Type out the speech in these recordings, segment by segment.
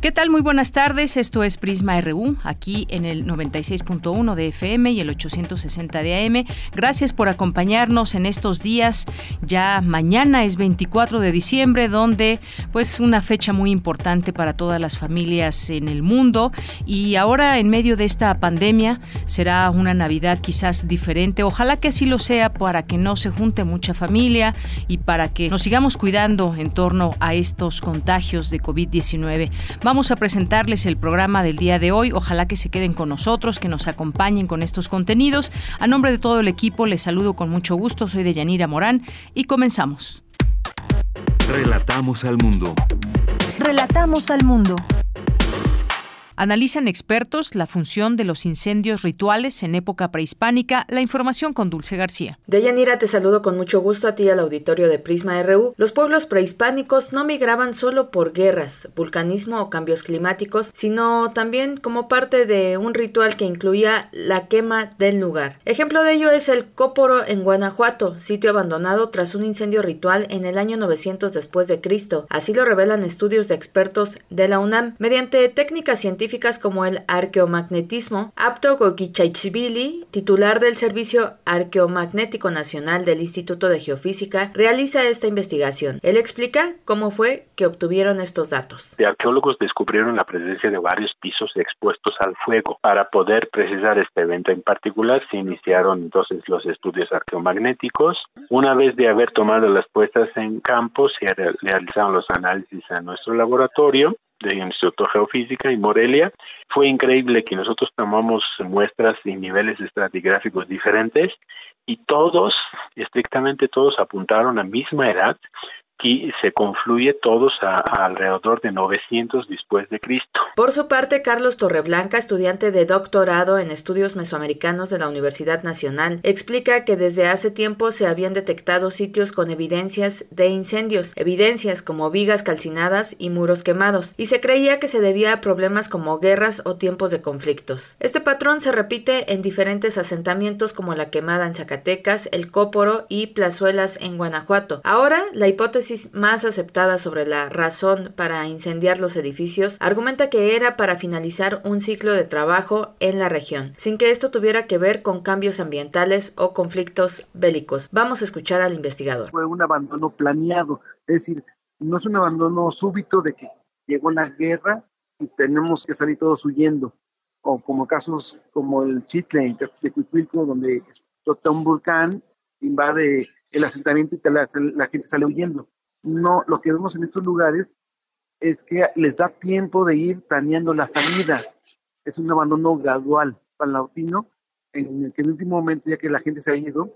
¿Qué tal? Muy buenas tardes. Esto es Prisma RU, aquí en el 96.1 de FM y el 860 de AM. Gracias por acompañarnos en estos días. Ya mañana es 24 de diciembre, donde pues una fecha muy importante para todas las familias en el mundo. Y ahora en medio de esta pandemia será una Navidad quizás diferente. Ojalá que así lo sea para que no se junte mucha familia y para que nos sigamos cuidando en torno a estos contagios de COVID-19. Vamos a presentarles el programa del día de hoy. Ojalá que se queden con nosotros, que nos acompañen con estos contenidos. A nombre de todo el equipo les saludo con mucho gusto. Soy de Yanira Morán y comenzamos. Relatamos al mundo. Relatamos al mundo. Analizan expertos la función de los incendios rituales en época prehispánica. La información con Dulce García. Deyanira, te saludo con mucho gusto a ti al auditorio de Prisma RU. Los pueblos prehispánicos no migraban solo por guerras, vulcanismo o cambios climáticos, sino también como parte de un ritual que incluía la quema del lugar. Ejemplo de ello es el Cóporo en Guanajuato, sitio abandonado tras un incendio ritual en el año 900 después de Cristo. Así lo revelan estudios de expertos de la UNAM mediante técnicas científicas como el arqueomagnetismo, Apto Gokichaichvili, titular del Servicio Arqueomagnético Nacional del Instituto de Geofísica, realiza esta investigación. Él explica cómo fue que obtuvieron estos datos. Los arqueólogos descubrieron la presencia de varios pisos expuestos al fuego. Para poder precisar este evento en particular, se iniciaron entonces los estudios arqueomagnéticos. Una vez de haber tomado las puestas en campo, se realizaron los análisis en nuestro laboratorio del Instituto de Geofísica y Morelia. Fue increíble que nosotros tomamos muestras y niveles estratigráficos diferentes y todos, estrictamente todos, apuntaron a misma edad y se confluye todos a, alrededor de 900 después de Cristo. Por su parte, Carlos Torreblanca, estudiante de doctorado en estudios mesoamericanos de la Universidad Nacional, explica que desde hace tiempo se habían detectado sitios con evidencias de incendios, evidencias como vigas calcinadas y muros quemados, y se creía que se debía a problemas como guerras o tiempos de conflictos. Este patrón se repite en diferentes asentamientos como la quemada en Zacatecas, el Cóporo y Plazuelas en Guanajuato. Ahora, la hipótesis más aceptada sobre la razón para incendiar los edificios argumenta que era para finalizar un ciclo de trabajo en la región, sin que esto tuviera que ver con cambios ambientales o conflictos bélicos. Vamos a escuchar al investigador. Fue un abandono planeado, es decir, no es un abandono súbito de que llegó la guerra y tenemos que salir todos huyendo, o como casos como el Chitle de Cuicuilco, donde explota un volcán, invade el asentamiento y la, la gente sale huyendo no, lo que vemos en estos lugares es que les da tiempo de ir planeando la salida. Es un abandono gradual palautino, en el que en el último momento, ya que la gente se ha ido,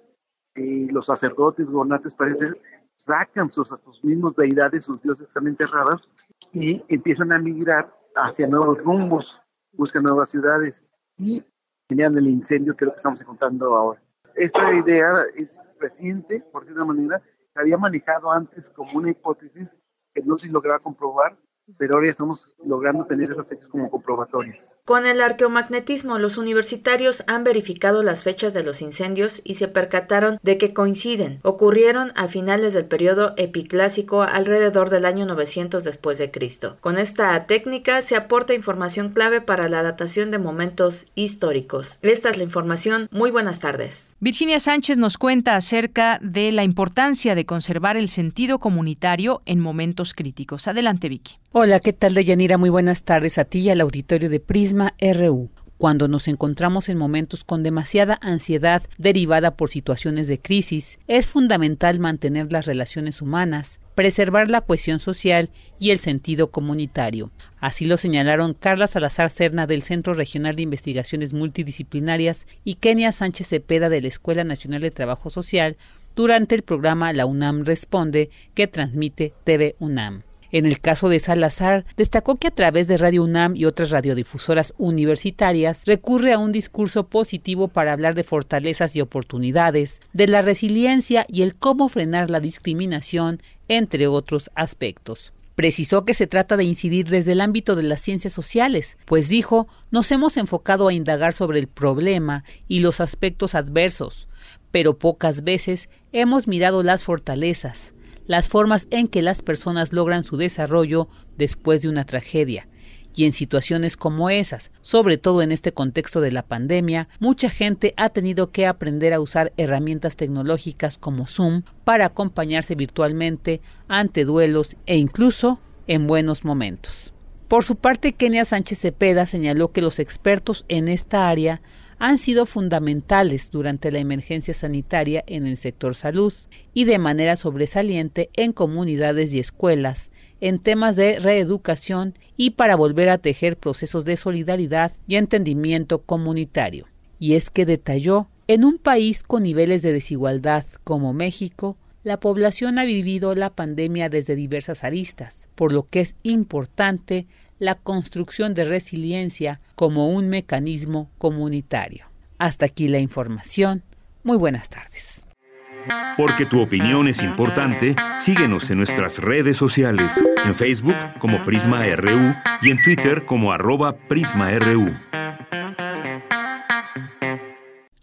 y los sacerdotes, gobernantes, parece, sacan sus, a sus mismos deidades, sus dioses están enterradas, y empiezan a migrar hacia nuevos rumbos, buscan nuevas ciudades y generan el incendio que es lo que estamos encontrando ahora. Esta idea es reciente, por una manera, había manejado antes como una hipótesis que no se lograba comprobar, pero ahora estamos logrando tener esas fechas como comprobatorias. Con el arqueomagnetismo, los universitarios han verificado las fechas de los incendios y se percataron de que coinciden. Ocurrieron a finales del periodo epiclásico alrededor del año 900 después de Cristo. Con esta técnica se aporta información clave para la datación de momentos históricos. Esta es la información. Muy buenas tardes. Virginia Sánchez nos cuenta acerca de la importancia de conservar el sentido comunitario en momentos críticos. Adelante, Vicky. Hola, ¿qué tal, Deyanira? Muy buenas tardes a ti y al auditorio de Prisma RU. Cuando nos encontramos en momentos con demasiada ansiedad derivada por situaciones de crisis, es fundamental mantener las relaciones humanas preservar la cohesión social y el sentido comunitario. Así lo señalaron Carla Salazar Cerna del Centro Regional de Investigaciones Multidisciplinarias y Kenia Sánchez Cepeda de la Escuela Nacional de Trabajo Social durante el programa La UNAM Responde que transmite TV UNAM. En el caso de Salazar, destacó que a través de Radio UNAM y otras radiodifusoras universitarias recurre a un discurso positivo para hablar de fortalezas y oportunidades, de la resiliencia y el cómo frenar la discriminación, entre otros aspectos. Precisó que se trata de incidir desde el ámbito de las ciencias sociales, pues dijo, nos hemos enfocado a indagar sobre el problema y los aspectos adversos, pero pocas veces hemos mirado las fortalezas, las formas en que las personas logran su desarrollo después de una tragedia. Y en situaciones como esas, sobre todo en este contexto de la pandemia, mucha gente ha tenido que aprender a usar herramientas tecnológicas como Zoom para acompañarse virtualmente ante duelos e incluso en buenos momentos. Por su parte, Kenia Sánchez Cepeda señaló que los expertos en esta área han sido fundamentales durante la emergencia sanitaria en el sector salud y de manera sobresaliente en comunidades y escuelas, en temas de reeducación y para volver a tejer procesos de solidaridad y entendimiento comunitario. Y es que detalló, en un país con niveles de desigualdad como México, la población ha vivido la pandemia desde diversas aristas, por lo que es importante la construcción de resiliencia como un mecanismo comunitario. Hasta aquí la información. Muy buenas tardes. Porque tu opinión es importante, síguenos en nuestras redes sociales, en Facebook como Prisma RU y en Twitter como arroba PrismaRU.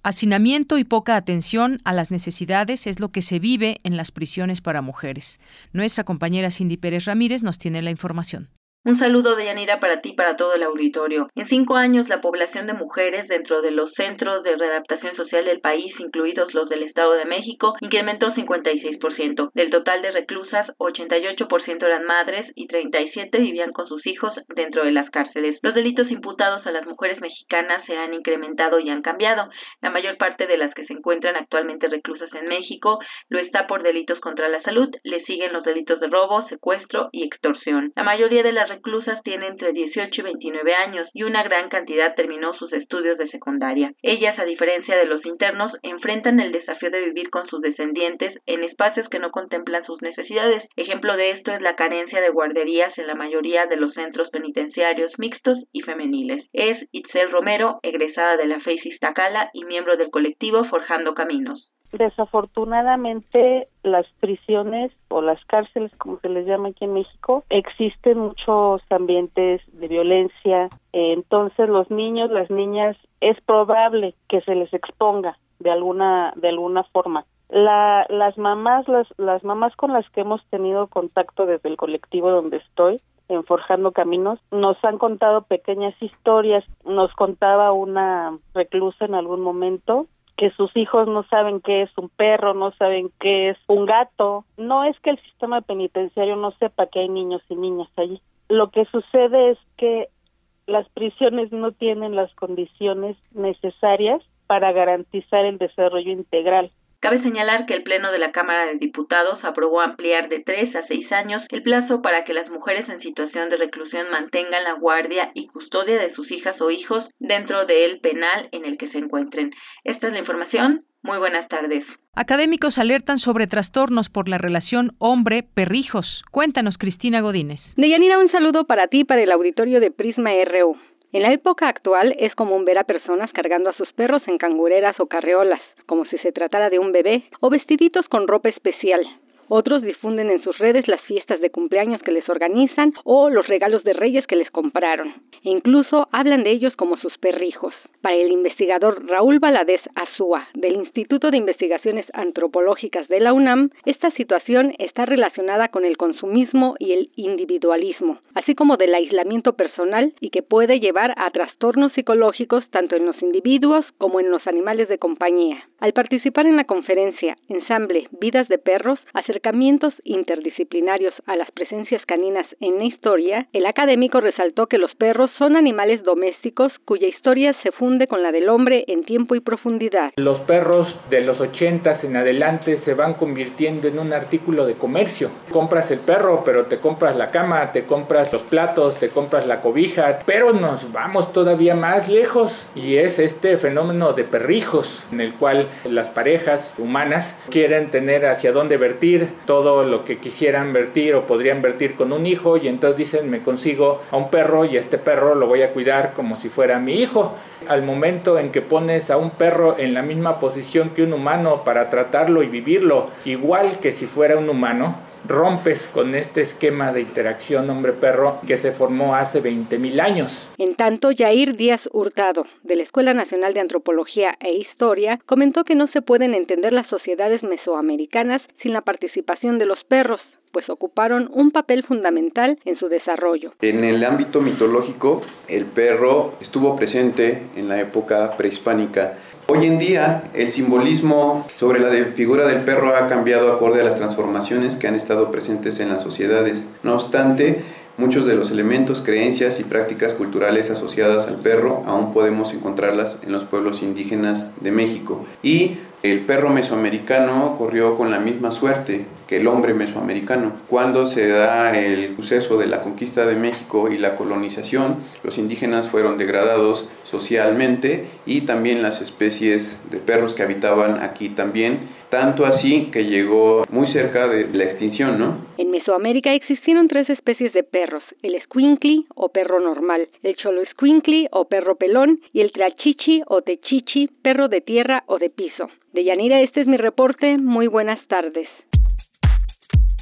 Hacinamiento y poca atención a las necesidades es lo que se vive en las prisiones para mujeres. Nuestra compañera Cindy Pérez Ramírez nos tiene la información. Un saludo de Yanira para ti y para todo el auditorio. En cinco años, la población de mujeres dentro de los centros de readaptación social del país, incluidos los del Estado de México, incrementó 56%. Del total de reclusas, 88% eran madres y 37 vivían con sus hijos dentro de las cárceles. Los delitos imputados a las mujeres mexicanas se han incrementado y han cambiado. La mayor parte de las que se encuentran actualmente reclusas en México lo está por delitos contra la salud. Le siguen los delitos de robo, secuestro y extorsión. La mayoría de las reclusas tiene entre 18 y 29 años y una gran cantidad terminó sus estudios de secundaria. Ellas, a diferencia de los internos, enfrentan el desafío de vivir con sus descendientes en espacios que no contemplan sus necesidades. Ejemplo de esto es la carencia de guarderías en la mayoría de los centros penitenciarios mixtos y femeniles. Es Itzel Romero, egresada de la FEIS Iztacala y miembro del colectivo Forjando Caminos. Desafortunadamente, las prisiones o las cárceles, como se les llama aquí en México, existen muchos ambientes de violencia. Entonces, los niños, las niñas, es probable que se les exponga de alguna de alguna forma. La, las mamás, las, las mamás con las que hemos tenido contacto desde el colectivo donde estoy, en Forjando Caminos, nos han contado pequeñas historias. Nos contaba una reclusa en algún momento que sus hijos no saben qué es un perro, no saben qué es un gato. No es que el sistema penitenciario no sepa que hay niños y niñas allí. Lo que sucede es que las prisiones no tienen las condiciones necesarias para garantizar el desarrollo integral Cabe señalar que el Pleno de la Cámara de Diputados aprobó ampliar de tres a seis años el plazo para que las mujeres en situación de reclusión mantengan la guardia y custodia de sus hijas o hijos dentro del penal en el que se encuentren. Esta es la información. Muy buenas tardes. Académicos alertan sobre trastornos por la relación hombre-perrijos. Cuéntanos, Cristina Godínez. Deyanira, un saludo para ti para el auditorio de Prisma RU. En la época actual es común ver a personas cargando a sus perros en cangureras o carreolas, como si se tratara de un bebé, o vestiditos con ropa especial. Otros difunden en sus redes las fiestas de cumpleaños que les organizan o los regalos de reyes que les compraron. E incluso hablan de ellos como sus perrijos. Para el investigador Raúl Valadez Azúa, del Instituto de Investigaciones Antropológicas de la UNAM, esta situación está relacionada con el consumismo y el individualismo, así como del aislamiento personal y que puede llevar a trastornos psicológicos tanto en los individuos como en los animales de compañía. Al participar en la conferencia Ensamble Vidas de Perros, acerca acercamientos interdisciplinarios a las presencias caninas en la historia, el académico resaltó que los perros son animales domésticos cuya historia se funde con la del hombre en tiempo y profundidad. Los perros de los ochentas en adelante se van convirtiendo en un artículo de comercio. Compras el perro, pero te compras la cama, te compras los platos, te compras la cobija, pero nos vamos todavía más lejos y es este fenómeno de perrijos en el cual las parejas humanas quieren tener hacia dónde vertir todo lo que quisieran vertir o podrían vertir con un hijo y entonces dicen me consigo a un perro y este perro lo voy a cuidar como si fuera mi hijo. Al momento en que pones a un perro en la misma posición que un humano para tratarlo y vivirlo igual que si fuera un humano, rompes con este esquema de interacción hombre-perro que se formó hace 20.000 años. En tanto, Jair Díaz Hurtado, de la Escuela Nacional de Antropología e Historia, comentó que no se pueden entender las sociedades mesoamericanas sin la participación de los perros pues ocuparon un papel fundamental en su desarrollo. En el ámbito mitológico, el perro estuvo presente en la época prehispánica Hoy en día el simbolismo sobre la figura del perro ha cambiado acorde a las transformaciones que han estado presentes en las sociedades. No obstante, muchos de los elementos, creencias y prácticas culturales asociadas al perro aún podemos encontrarlas en los pueblos indígenas de México. Y el perro mesoamericano corrió con la misma suerte el hombre mesoamericano. Cuando se da el suceso de la conquista de México y la colonización, los indígenas fueron degradados socialmente y también las especies de perros que habitaban aquí también, tanto así que llegó muy cerca de la extinción, ¿no? En Mesoamérica existieron tres especies de perros, el squinkly o perro normal, el cholo squinkly o perro pelón y el trachichi o techichi, perro de tierra o de piso. De Yanira, este es mi reporte. Muy buenas tardes.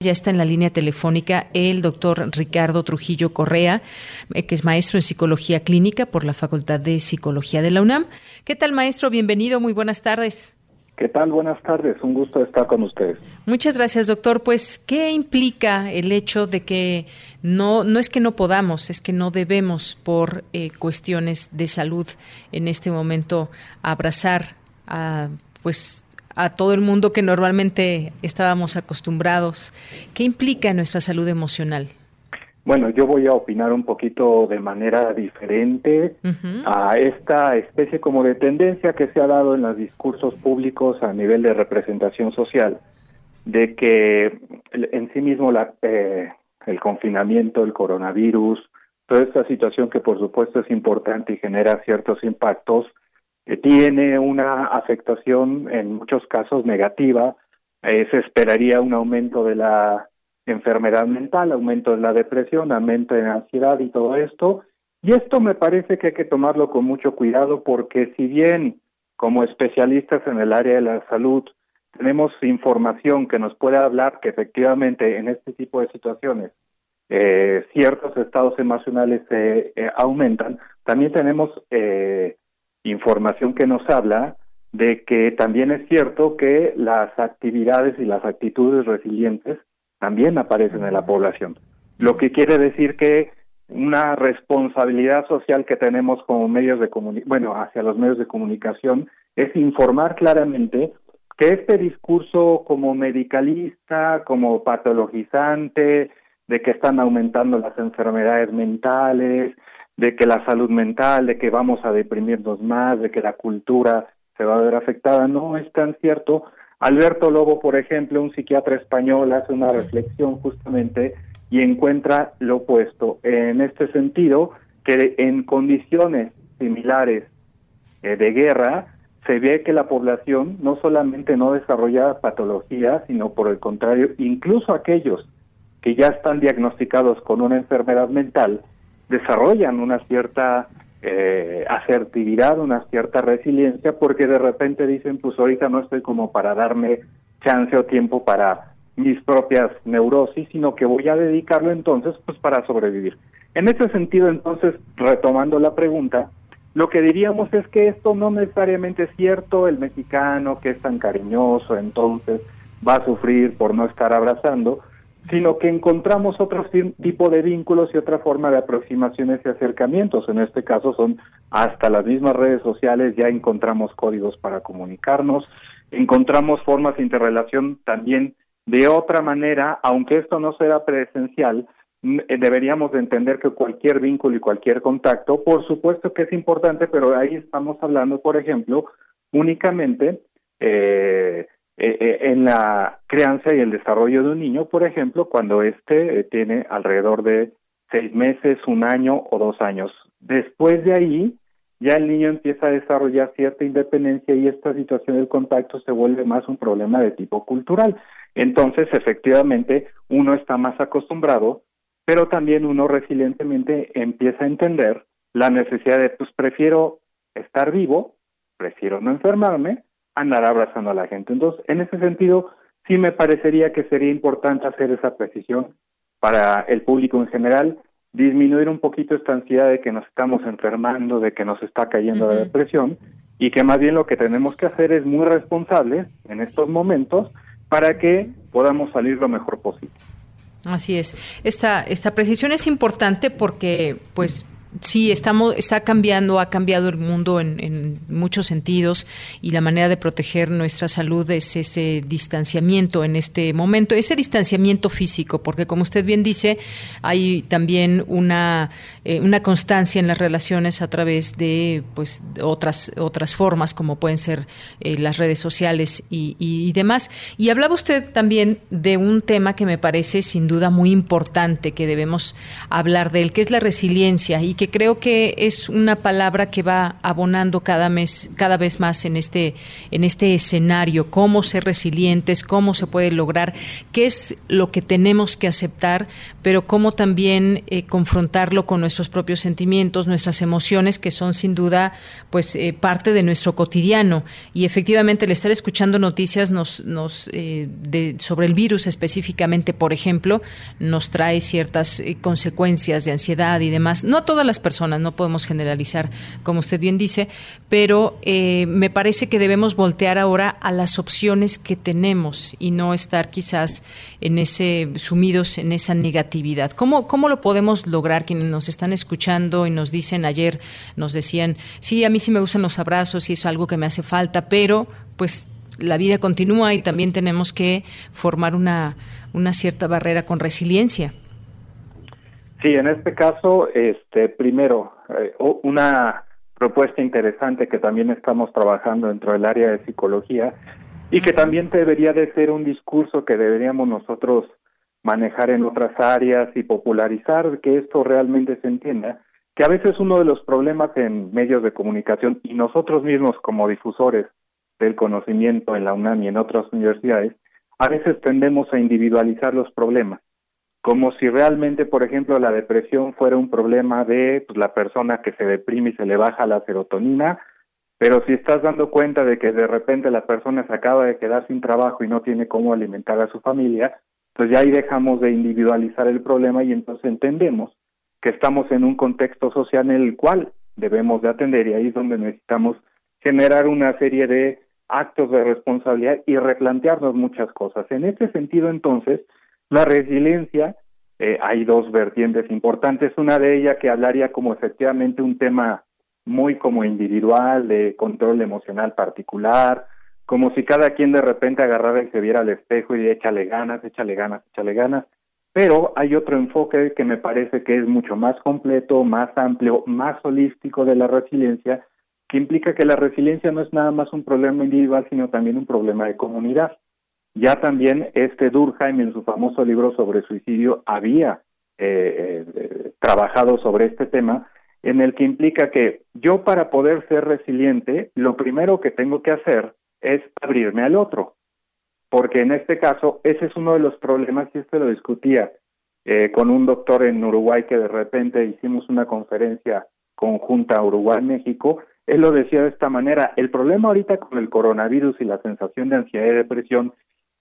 Ya está en la línea telefónica el doctor Ricardo Trujillo Correa, eh, que es maestro en psicología clínica por la Facultad de Psicología de la UNAM. ¿Qué tal, maestro? Bienvenido, muy buenas tardes. ¿Qué tal? Buenas tardes, un gusto estar con ustedes. Muchas gracias, doctor. Pues, ¿qué implica el hecho de que no, no es que no podamos, es que no debemos, por eh, cuestiones de salud, en este momento abrazar a, pues, a todo el mundo que normalmente estábamos acostumbrados. ¿Qué implica en nuestra salud emocional? Bueno, yo voy a opinar un poquito de manera diferente a esta especie como de tendencia que se ha dado en los discursos públicos a nivel de representación social, de que en sí mismo la, eh, el confinamiento, el coronavirus, toda esta situación que por supuesto es importante y genera ciertos impactos, tiene una afectación en muchos casos negativa. Eh, se esperaría un aumento de la enfermedad mental, aumento de la depresión, aumento de la ansiedad y todo esto. Y esto me parece que hay que tomarlo con mucho cuidado porque si bien como especialistas en el área de la salud tenemos información que nos puede hablar que efectivamente en este tipo de situaciones eh, ciertos estados emocionales se eh, aumentan, también tenemos eh, información que nos habla de que también es cierto que las actividades y las actitudes resilientes también aparecen en la población. Lo que quiere decir que una responsabilidad social que tenemos como medios de comunicación, bueno, hacia los medios de comunicación, es informar claramente que este discurso como medicalista, como patologizante, de que están aumentando las enfermedades mentales, de que la salud mental, de que vamos a deprimirnos más, de que la cultura se va a ver afectada. No es tan cierto. Alberto Lobo, por ejemplo, un psiquiatra español, hace una reflexión justamente y encuentra lo opuesto. En este sentido, que en condiciones similares eh, de guerra, se ve que la población no solamente no desarrolla patologías, sino por el contrario, incluso aquellos que ya están diagnosticados con una enfermedad mental, desarrollan una cierta eh, asertividad, una cierta resiliencia, porque de repente dicen, pues ahorita no estoy como para darme chance o tiempo para mis propias neurosis, sino que voy a dedicarlo entonces pues para sobrevivir. En ese sentido, entonces, retomando la pregunta, lo que diríamos es que esto no necesariamente es cierto, el mexicano que es tan cariñoso entonces va a sufrir por no estar abrazando, sino que encontramos otro tipo de vínculos y otra forma de aproximaciones y acercamientos. En este caso son hasta las mismas redes sociales, ya encontramos códigos para comunicarnos, encontramos formas de interrelación también de otra manera, aunque esto no será presencial, eh, deberíamos de entender que cualquier vínculo y cualquier contacto, por supuesto que es importante, pero ahí estamos hablando, por ejemplo, únicamente eh, eh, en la crianza y el desarrollo de un niño, por ejemplo, cuando éste tiene alrededor de seis meses, un año o dos años. Después de ahí, ya el niño empieza a desarrollar cierta independencia y esta situación del contacto se vuelve más un problema de tipo cultural. Entonces, efectivamente, uno está más acostumbrado pero también uno resilientemente empieza a entender la necesidad de, pues prefiero estar vivo, prefiero no enfermarme, andar abrazando a la gente. Entonces, en ese sentido, sí me parecería que sería importante hacer esa precisión para el público en general, disminuir un poquito esta ansiedad de que nos estamos enfermando, de que nos está cayendo la depresión, y que más bien lo que tenemos que hacer es muy responsables en estos momentos para que podamos salir lo mejor posible. Así es. Esta, esta precisión es importante porque, pues, sí, estamos, está cambiando, ha cambiado el mundo en, muchos sentidos y la manera de proteger nuestra salud es ese distanciamiento en este momento, ese distanciamiento físico, porque como usted bien dice, hay también una, eh, una constancia en las relaciones a través de pues otras, otras formas, como pueden ser eh, las redes sociales y, y demás. Y hablaba usted también de un tema que me parece sin duda muy importante que debemos hablar de él, que es la resiliencia y que creo que es una palabra que va abonando cada mes, cada vez más en este, en este escenario, cómo ser resilientes, cómo se puede lograr, qué es lo que tenemos que aceptar, pero cómo también eh, confrontarlo con nuestros propios sentimientos, nuestras emociones, que son sin duda pues eh, parte de nuestro cotidiano. Y efectivamente el estar escuchando noticias nos, nos eh, de, sobre el virus específicamente, por ejemplo, nos trae ciertas consecuencias de ansiedad y demás. No a todas las personas, no podemos generalizar, como usted bien dice, pero eh, me parece que debemos voltear ahora a las opciones que tenemos y no estar quizás en ese sumidos en esa negatividad. ¿Cómo, cómo lo podemos lograr? Quienes nos están escuchando y nos dicen ayer, nos decían, sí, a mí sí me gustan los abrazos y es algo que me hace falta, pero pues la vida continúa y también tenemos que formar una, una cierta barrera con resiliencia. Sí, en este caso, este, primero, eh, una propuesta interesante que también estamos trabajando dentro del área de psicología y que también debería de ser un discurso que deberíamos nosotros manejar en otras áreas y popularizar que esto realmente se entienda, que a veces uno de los problemas en medios de comunicación y nosotros mismos como difusores del conocimiento en la UNAM y en otras universidades, a veces tendemos a individualizar los problemas como si realmente, por ejemplo, la depresión fuera un problema de pues, la persona que se deprime y se le baja la serotonina, pero si estás dando cuenta de que de repente la persona se acaba de quedar sin trabajo y no tiene cómo alimentar a su familia, pues ya ahí dejamos de individualizar el problema y entonces entendemos que estamos en un contexto social en el cual debemos de atender y ahí es donde necesitamos generar una serie de actos de responsabilidad y replantearnos muchas cosas. En este sentido, entonces, la resiliencia, eh, hay dos vertientes importantes, una de ellas que hablaría como efectivamente un tema muy como individual, de control emocional particular, como si cada quien de repente agarrara y se viera al espejo y échale ganas, échale ganas, échale ganas. Pero hay otro enfoque que me parece que es mucho más completo, más amplio, más holístico de la resiliencia, que implica que la resiliencia no es nada más un problema individual, sino también un problema de comunidad. Ya también este Durkheim en su famoso libro sobre suicidio había eh, eh, trabajado sobre este tema, en el que implica que yo para poder ser resiliente, lo primero que tengo que hacer es abrirme al otro, porque en este caso ese es uno de los problemas, y este lo discutía eh, con un doctor en Uruguay que de repente hicimos una conferencia conjunta Uruguay-México, él lo decía de esta manera, el problema ahorita con el coronavirus y la sensación de ansiedad y depresión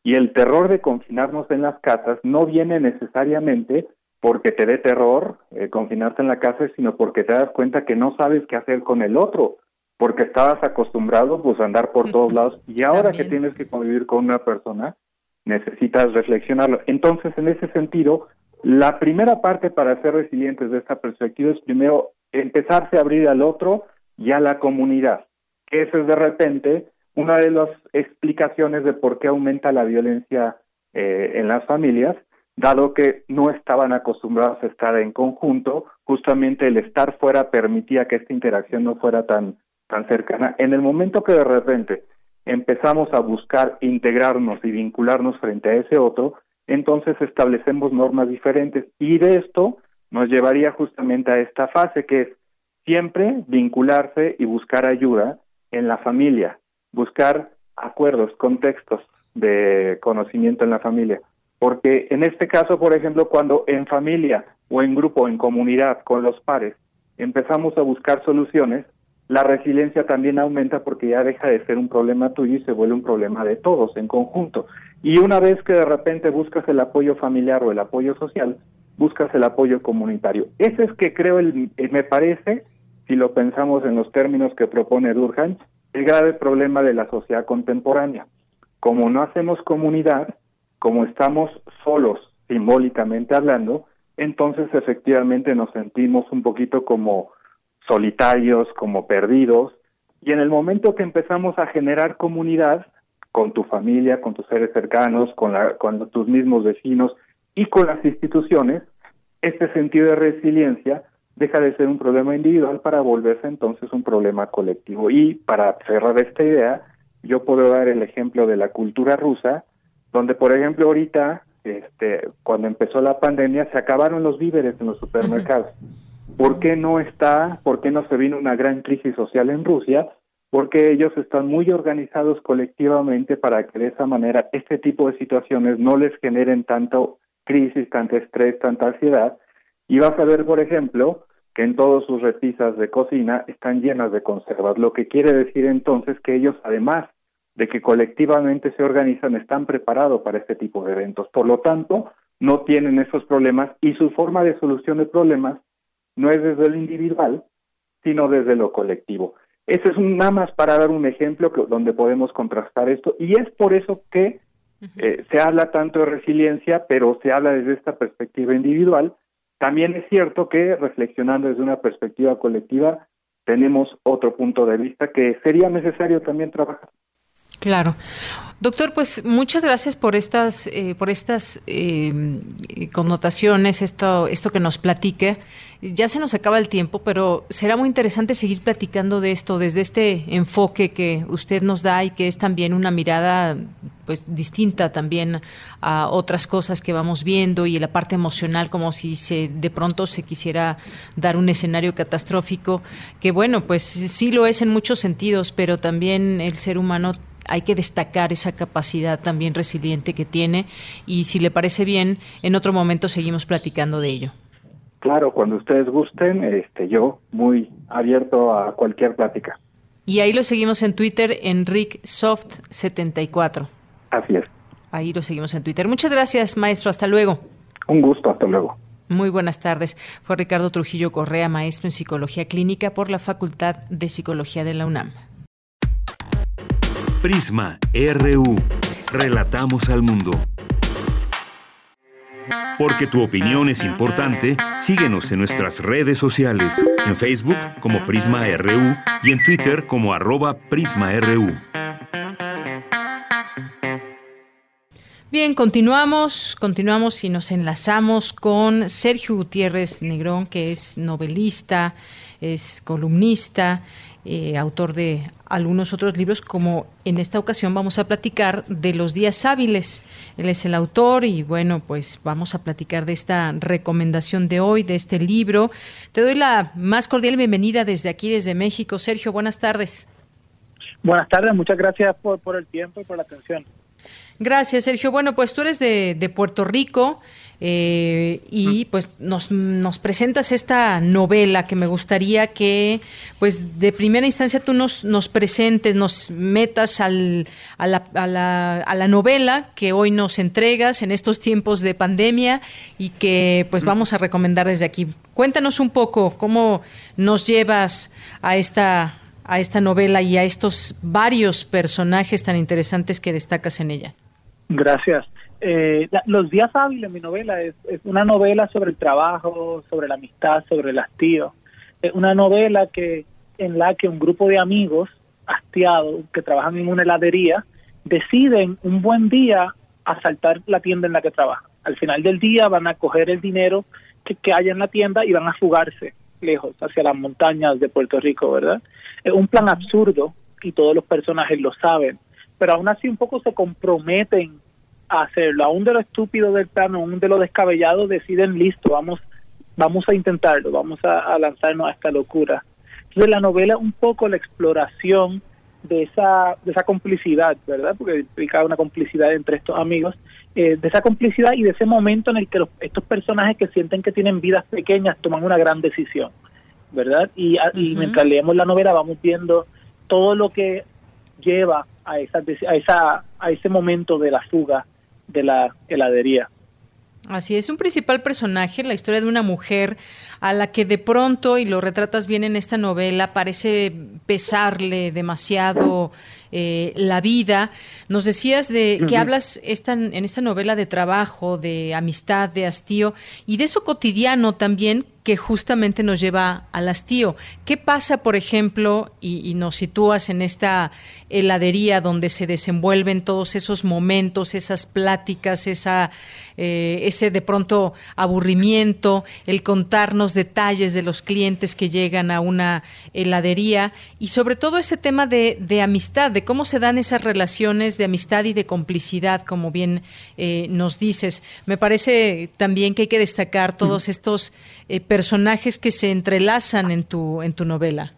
y el terror de confinarnos en las casas no viene necesariamente porque te dé terror eh, confinarte en la casa, sino porque te das cuenta que no sabes qué hacer con el otro, porque estabas acostumbrado pues a andar por todos lados y ahora que tienes que convivir con una persona, necesitas reflexionarlo. Entonces, en ese sentido, la primera parte para ser resilientes de esta perspectiva es primero empezarse a abrir al otro y a la comunidad, que esa es de repente una de las explicaciones de por qué aumenta la violencia eh, en las familias, dado que no estaban acostumbrados a estar en conjunto, justamente el estar fuera permitía que esta interacción no fuera tan, tan cercana. En el momento que de repente empezamos a buscar integrarnos y vincularnos frente a ese otro, entonces establecemos normas diferentes y de esto nos llevaría justamente a esta fase que es siempre vincularse y buscar ayuda en la familia, buscar acuerdos, contextos de conocimiento en la familia. Porque en este caso, por ejemplo, cuando en familia o en grupo, en comunidad, con los pares, empezamos a buscar soluciones, la resiliencia también aumenta porque ya deja de ser un problema tuyo y se vuelve un problema de todos en conjunto. Y una vez que de repente buscas el apoyo familiar o el apoyo social, buscas el apoyo comunitario. Ese es que creo, el, eh, me parece, si lo pensamos en los términos que propone Durkheim, el grave problema de la sociedad contemporánea. Como no hacemos comunidad, como estamos solos simbólicamente hablando, entonces efectivamente nos sentimos un poquito como solitarios, como perdidos, y en el momento que empezamos a generar comunidad con tu familia, con tus seres cercanos, con, con tus mismos vecinos y con las instituciones, este sentido de resiliencia deja de ser un problema individual para volverse entonces un problema colectivo. Y para cerrar esta idea, yo puedo dar el ejemplo de la cultura rusa, donde por ejemplo ahorita, este, cuando empezó la pandemia, se acabaron los víveres en los supermercados. ¿Por qué no está, por qué no se vino una gran crisis social en Rusia? Porque ellos están muy organizados colectivamente para que de esa manera este tipo de situaciones no les generen tanto crisis, tanto estrés, tanta ansiedad. Y vas a ver, por ejemplo, que en todas sus repisas de cocina están llenas de conservas, lo que quiere decir entonces que ellos, además de que colectivamente se organizan, están preparados para este tipo de eventos. Por lo tanto, no tienen esos problemas y su forma de solución de problemas no es desde lo individual, sino desde lo colectivo. Ese es un, nada más para dar un ejemplo que, donde podemos contrastar esto y es por eso que eh, se habla tanto de resiliencia, pero se habla desde esta perspectiva individual. También es cierto que reflexionando desde una perspectiva colectiva tenemos otro punto de vista que sería necesario también trabajar. Claro. Doctor, pues muchas gracias por estas, eh, por estas eh, connotaciones, esto, esto que nos platique. Ya se nos acaba el tiempo, pero será muy interesante seguir platicando de esto desde este enfoque que usted nos da y que es también una mirada pues distinta también a otras cosas que vamos viendo y la parte emocional como si se de pronto se quisiera dar un escenario catastrófico que bueno, pues sí lo es en muchos sentidos, pero también el ser humano hay que destacar esa capacidad también resiliente que tiene y si le parece bien, en otro momento seguimos platicando de ello. Claro, cuando ustedes gusten, este, yo muy abierto a cualquier plática. Y ahí lo seguimos en Twitter, EnricSoft74. Así es. Ahí lo seguimos en Twitter. Muchas gracias, maestro. Hasta luego. Un gusto, hasta luego. Muy buenas tardes. Fue Ricardo Trujillo Correa, maestro en Psicología Clínica por la Facultad de Psicología de la UNAM. Prisma RU. Relatamos al mundo. Porque tu opinión es importante, síguenos en nuestras redes sociales, en Facebook como Prisma RU y en Twitter como arroba PrismaRU. Bien, continuamos, continuamos y nos enlazamos con Sergio Gutiérrez Negrón, que es novelista, es columnista, eh, autor de algunos otros libros, como en esta ocasión vamos a platicar de los días hábiles. Él es el autor y bueno, pues vamos a platicar de esta recomendación de hoy, de este libro. Te doy la más cordial bienvenida desde aquí, desde México. Sergio, buenas tardes. Buenas tardes, muchas gracias por, el tiempo y por la atención. Gracias, Sergio. Bueno, pues tú eres de, de Puerto Rico. Eh, y pues nos, nos, presentas esta novela que me gustaría que pues de primera instancia tú nos, nos presentes, nos metas al, a, la, a, la, a, la, novela que hoy nos entregas en estos tiempos de pandemia y que pues vamos a recomendar desde aquí. Cuéntanos un poco cómo nos llevas a esta, a esta novela y a estos varios personajes tan interesantes que destacas en ella. Gracias. Eh, los días hábiles, mi novela, es, una novela sobre el trabajo, sobre la amistad, sobre el hastío. Es una novela que en la que un grupo de amigos hastiados que trabajan en una heladería deciden un buen día asaltar la tienda en la que trabajan. Al final del día van a coger el dinero que, que haya en la tienda y van a fugarse lejos, hacia las montañas de Puerto Rico, ¿verdad? Es un plan absurdo y todos los personajes lo saben, pero aún así un poco se comprometen hacerlo. Aún de lo estúpido del plano, aún de lo descabellado, deciden, listo, vamos, vamos a intentarlo, vamos a, lanzarnos a esta locura. Entonces la novela un poco la exploración de esa, de esa complicidad, ¿verdad? Porque implica una complicidad entre estos amigos, eh, de esa complicidad y de ese momento en el que estos personajes que sienten que tienen vidas pequeñas toman una gran decisión, ¿verdad? Y, y mientras leemos la novela vamos viendo todo lo que lleva a esa, a esa a ese momento de la fuga de la heladería. Así es, un principal personaje, la historia de una mujer a la que de pronto, y lo retratas bien en esta novela, parece pesarle demasiado eh, la vida. Nos decías de que hablas esta, en esta novela de trabajo, de amistad, de hastío y de eso cotidiano también que justamente nos lleva al hastío. ¿Qué pasa, por ejemplo, y, nos sitúas en esta heladería donde se desenvuelven todos esos momentos, esas pláticas, esa, eh, ese de pronto aburrimiento, el contarnos detalles de los clientes que llegan a una heladería y sobre todo ese tema de, de amistad, de cómo se dan esas relaciones de amistad y de complicidad, como bien eh, nos dices. Me parece también que hay que destacar todos estos eh, personajes que se entrelazan en tu, en tu novela.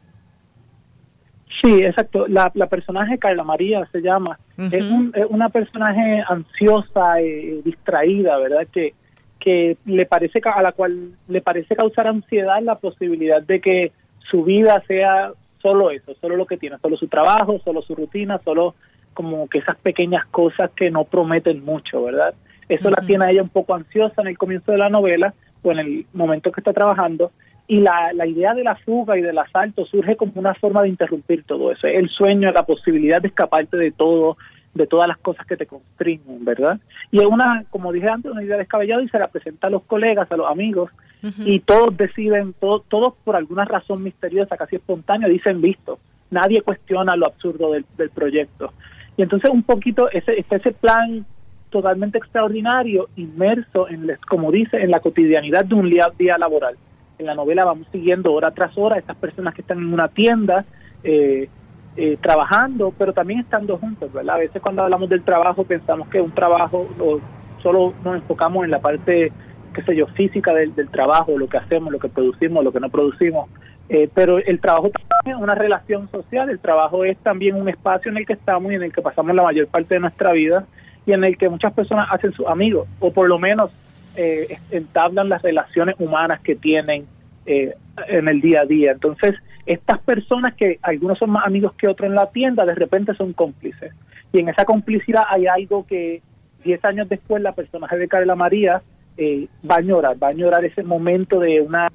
Sí, exacto. La, la personaje Carla María se llama. es, una personaje ansiosa, y distraída, ¿verdad? Que, que le parece a la cual le parece causar ansiedad la posibilidad de que su vida sea solo eso, solo lo que tiene, solo su trabajo, solo su rutina, solo como que esas pequeñas cosas que no prometen mucho, ¿verdad? Eso la tiene a ella un poco ansiosa en el comienzo de la novela o en el momento que está trabajando y la, la idea de la fuga y del asalto surge como una forma de interrumpir todo eso, el sueño, la posibilidad de escaparte de todo, de todas las cosas que te constriñen, ¿verdad? Y es una, como dije antes, una idea descabellada y se la presenta a los colegas, a los amigos, y todos deciden, todos, todos por alguna razón misteriosa, casi espontánea, dicen listo. Nadie cuestiona lo absurdo del, del proyecto. Y entonces un poquito ese, ese plan totalmente extraordinario, inmerso en, como dice, en la cotidianidad de un día, día laboral. En la novela vamos siguiendo hora tras hora estas personas que están en una tienda, eh, eh, trabajando, pero también estando juntos, ¿verdad? A veces cuando hablamos del trabajo pensamos que un trabajo o solo nos enfocamos en la parte, qué sé yo, física del, trabajo, lo que hacemos, lo que producimos, lo que no producimos, eh, pero el trabajo también es una relación social, el trabajo es también un espacio en el que estamos y en el que pasamos la mayor parte de nuestra vida y en el que muchas personas hacen sus amigos o por lo menos eh, entablan las relaciones humanas que tienen eh, en el día a día. Entonces, estas personas que algunos son más amigos que otros en la tienda, de repente son cómplices. Y en esa complicidad hay algo que 10 años después la personaje de Carla María eh, va a llorar, va a llorar ese momento de una...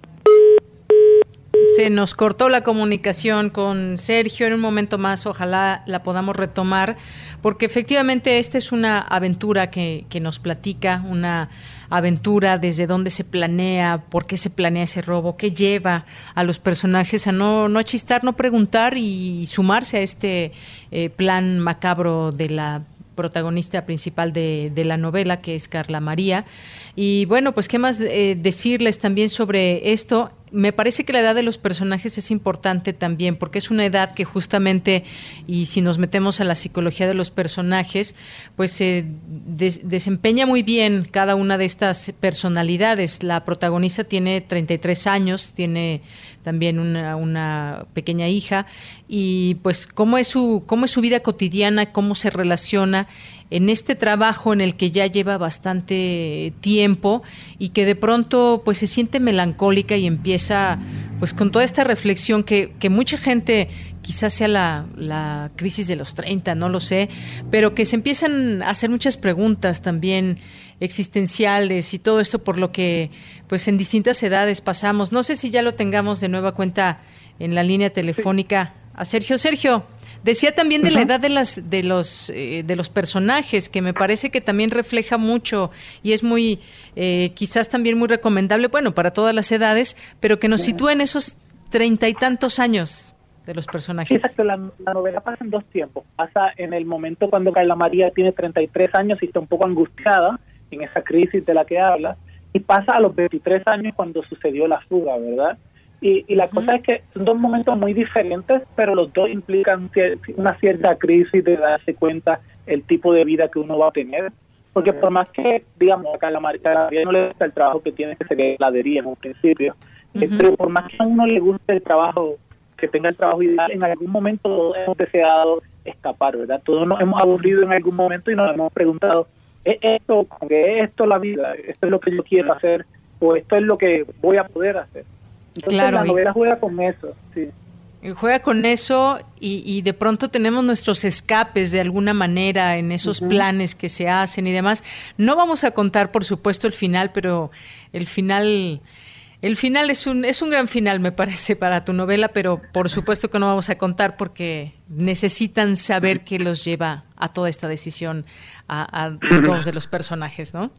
Se nos cortó la comunicación con Sergio en un momento más, ojalá la podamos retomar, porque efectivamente esta es una aventura que, que nos platica, una aventura, desde dónde se planea, por qué se planea ese robo, qué lleva a los personajes a no, no chistar, no preguntar y sumarse a este eh, plan macabro de la protagonista principal de, de, la novela, que es Carla María. Y bueno, pues qué más eh, decirles también sobre esto me parece que la edad de los personajes es importante también, porque es una edad que justamente, y si nos metemos a la psicología de los personajes, pues se desempeña muy bien cada una de estas personalidades. La protagonista tiene 33 años, tiene también una, una, pequeña hija, y pues cómo es su, cómo es su vida cotidiana, cómo se relaciona en este trabajo en el que ya lleva bastante tiempo y que de pronto pues se siente melancólica y empieza pues con toda esta reflexión que, que mucha gente quizás sea la, la, crisis de los 30, no lo sé, pero que se empiezan a hacer muchas preguntas también existenciales y todo esto por lo que pues en distintas edades pasamos. No sé si ya lo tengamos de nueva cuenta en la línea telefónica a Sergio. Sergio, decía también de la edad de las de los eh, de los personajes que me parece que también refleja mucho y es muy eh, quizás también muy recomendable, bueno, para todas las edades, pero que nos sitúa en esos treinta y tantos años de los personajes. Exacto, la, novela pasa en dos tiempos. Pasa en el momento cuando Carla María tiene 33 años y está un poco angustiada en esa crisis de la que habla, y pasa a los 23 años cuando sucedió la fuga, ¿verdad? Y, y la cosa es que son dos momentos muy diferentes, pero los dos implican una cierta crisis de darse cuenta el tipo de vida que uno va a tener. Porque por más que, digamos, a la María no le gusta el trabajo que tiene, que ser heladería en un principio, eh, pero por más que a uno le guste el trabajo que tenga el trabajo ideal, en algún momento hemos deseado escapar, ¿verdad? Todos nos hemos aburrido en algún momento y nos hemos preguntado, ¿es esto, es esto la vida? ¿Esto es lo que yo quiero hacer? ¿O esto es lo que voy a poder hacer? Entonces claro, la novela juega con eso, sí. Juega con eso y, y, de pronto tenemos nuestros escapes de alguna manera en esos planes que se hacen y demás. No vamos a contar, por supuesto, el final, pero el final el final es un, es un gran final, me parece, para tu novela, pero por supuesto que no vamos a contar porque necesitan saber qué los lleva a toda esta decisión a, a todos de los personajes, ¿no?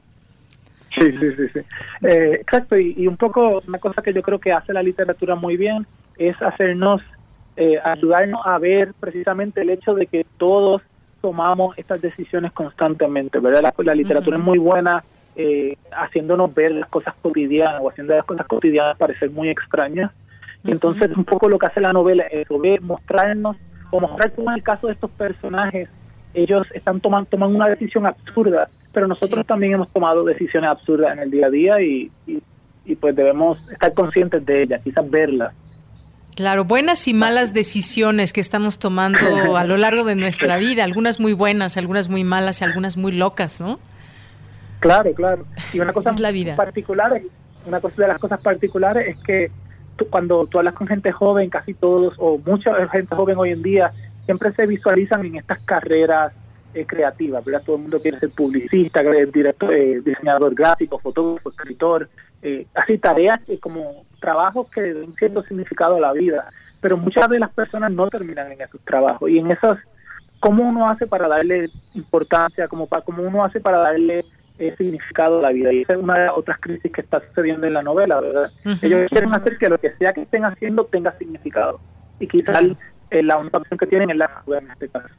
Sí, sí, sí, sí. Eh, exacto, y, un poco una cosa que yo creo que hace la literatura muy bien es hacernos, eh, ayudarnos a ver precisamente el hecho de que todos tomamos estas decisiones constantemente, ¿verdad? La, literatura es muy buena eh, haciéndonos ver las cosas cotidianas o haciendo las cosas cotidianas parecer muy extrañas. Y entonces un poco lo que hace la novela es ver, mostrarnos o mostrar como en el caso de estos personajes, ellos están tomando, toman una decisión absurda, pero nosotros también hemos tomado decisiones absurdas en el día a día y, y, pues debemos estar conscientes de ellas, quizás verlas. Claro, buenas y malas decisiones que estamos tomando a lo largo de nuestra vida, algunas muy buenas, algunas muy malas y algunas muy locas, ¿no? Claro, claro. Y una cosa la vida. particular, una cosa de las cosas particulares es que cuando tú hablas con gente joven, casi todos o mucha gente joven hoy en día siempre se visualizan en estas carreras eh, creativas, ¿verdad? Todo el mundo quiere ser publicista, director, eh, diseñador gráfico, fotógrafo, escritor, eh, así tareas como trabajos que den cierto significado a la vida, pero muchas de las personas no terminan en esos trabajos y en esos, ¿cómo uno hace para darle importancia, como para, cómo uno hace para darle significado la vida. Y esa es una de las otras crisis que está sucediendo en la novela, ¿verdad? Ellos quieren hacer que lo que sea que estén haciendo tenga significado. Y quizás eh, la única opción que tienen es la en este caso.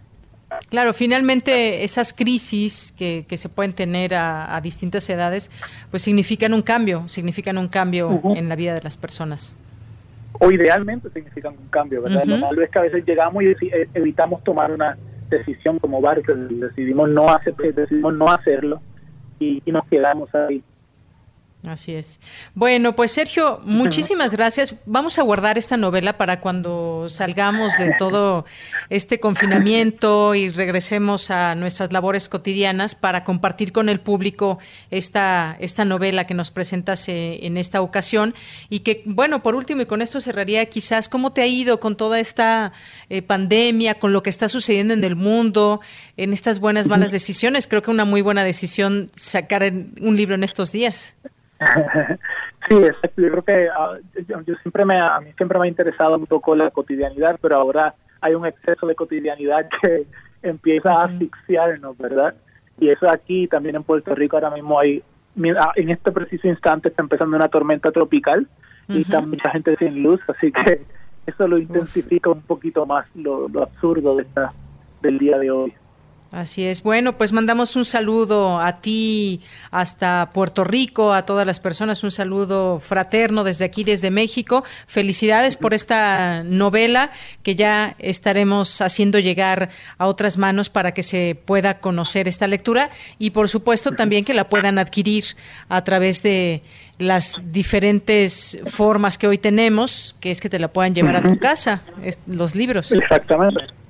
Claro, finalmente esas crisis que, que se pueden tener a, distintas edades, pues significan un cambio, significan un cambio en la vida de las personas. O idealmente significan un cambio, ¿verdad? Lo malo es que a veces llegamos y eh, evitamos tomar una decisión como Barker, decidimos no hacer, decidimos no hacerlo y, nos quedamos ahí. Así es. Bueno, pues Sergio, muchísimas gracias. Vamos a guardar esta novela para cuando salgamos de todo este confinamiento y regresemos a nuestras labores cotidianas para compartir con el público esta, esta novela que nos presentas eh, en esta ocasión. Y que, bueno, por último, y con esto cerraría quizás, ¿cómo te ha ido con toda esta eh, pandemia, con lo que está sucediendo en el mundo, en estas buenas, malas decisiones? Creo que una muy buena decisión sacar un libro en estos días. sí, exacto. Yo creo que ah, yo, siempre me, a mí siempre me ha interesado un poco la cotidianidad, pero ahora hay un exceso de cotidianidad que empieza a asfixiarnos, ¿verdad? Y eso aquí también en Puerto Rico ahora mismo hay, ah, en este preciso instante está empezando una tormenta tropical y está mucha gente sin luz, así que eso lo intensifica un poquito más lo, lo absurdo de esta, del día de hoy. Así es. Bueno, pues mandamos un saludo a ti hasta Puerto Rico, a todas las personas, un saludo fraterno desde aquí, desde México. Felicidades por esta novela que ya estaremos haciendo llegar a otras manos para que se pueda conocer esta lectura y por supuesto también que la puedan adquirir a través de las diferentes formas que hoy tenemos, que es que te la puedan llevar a tu casa, los libros. Exactamente.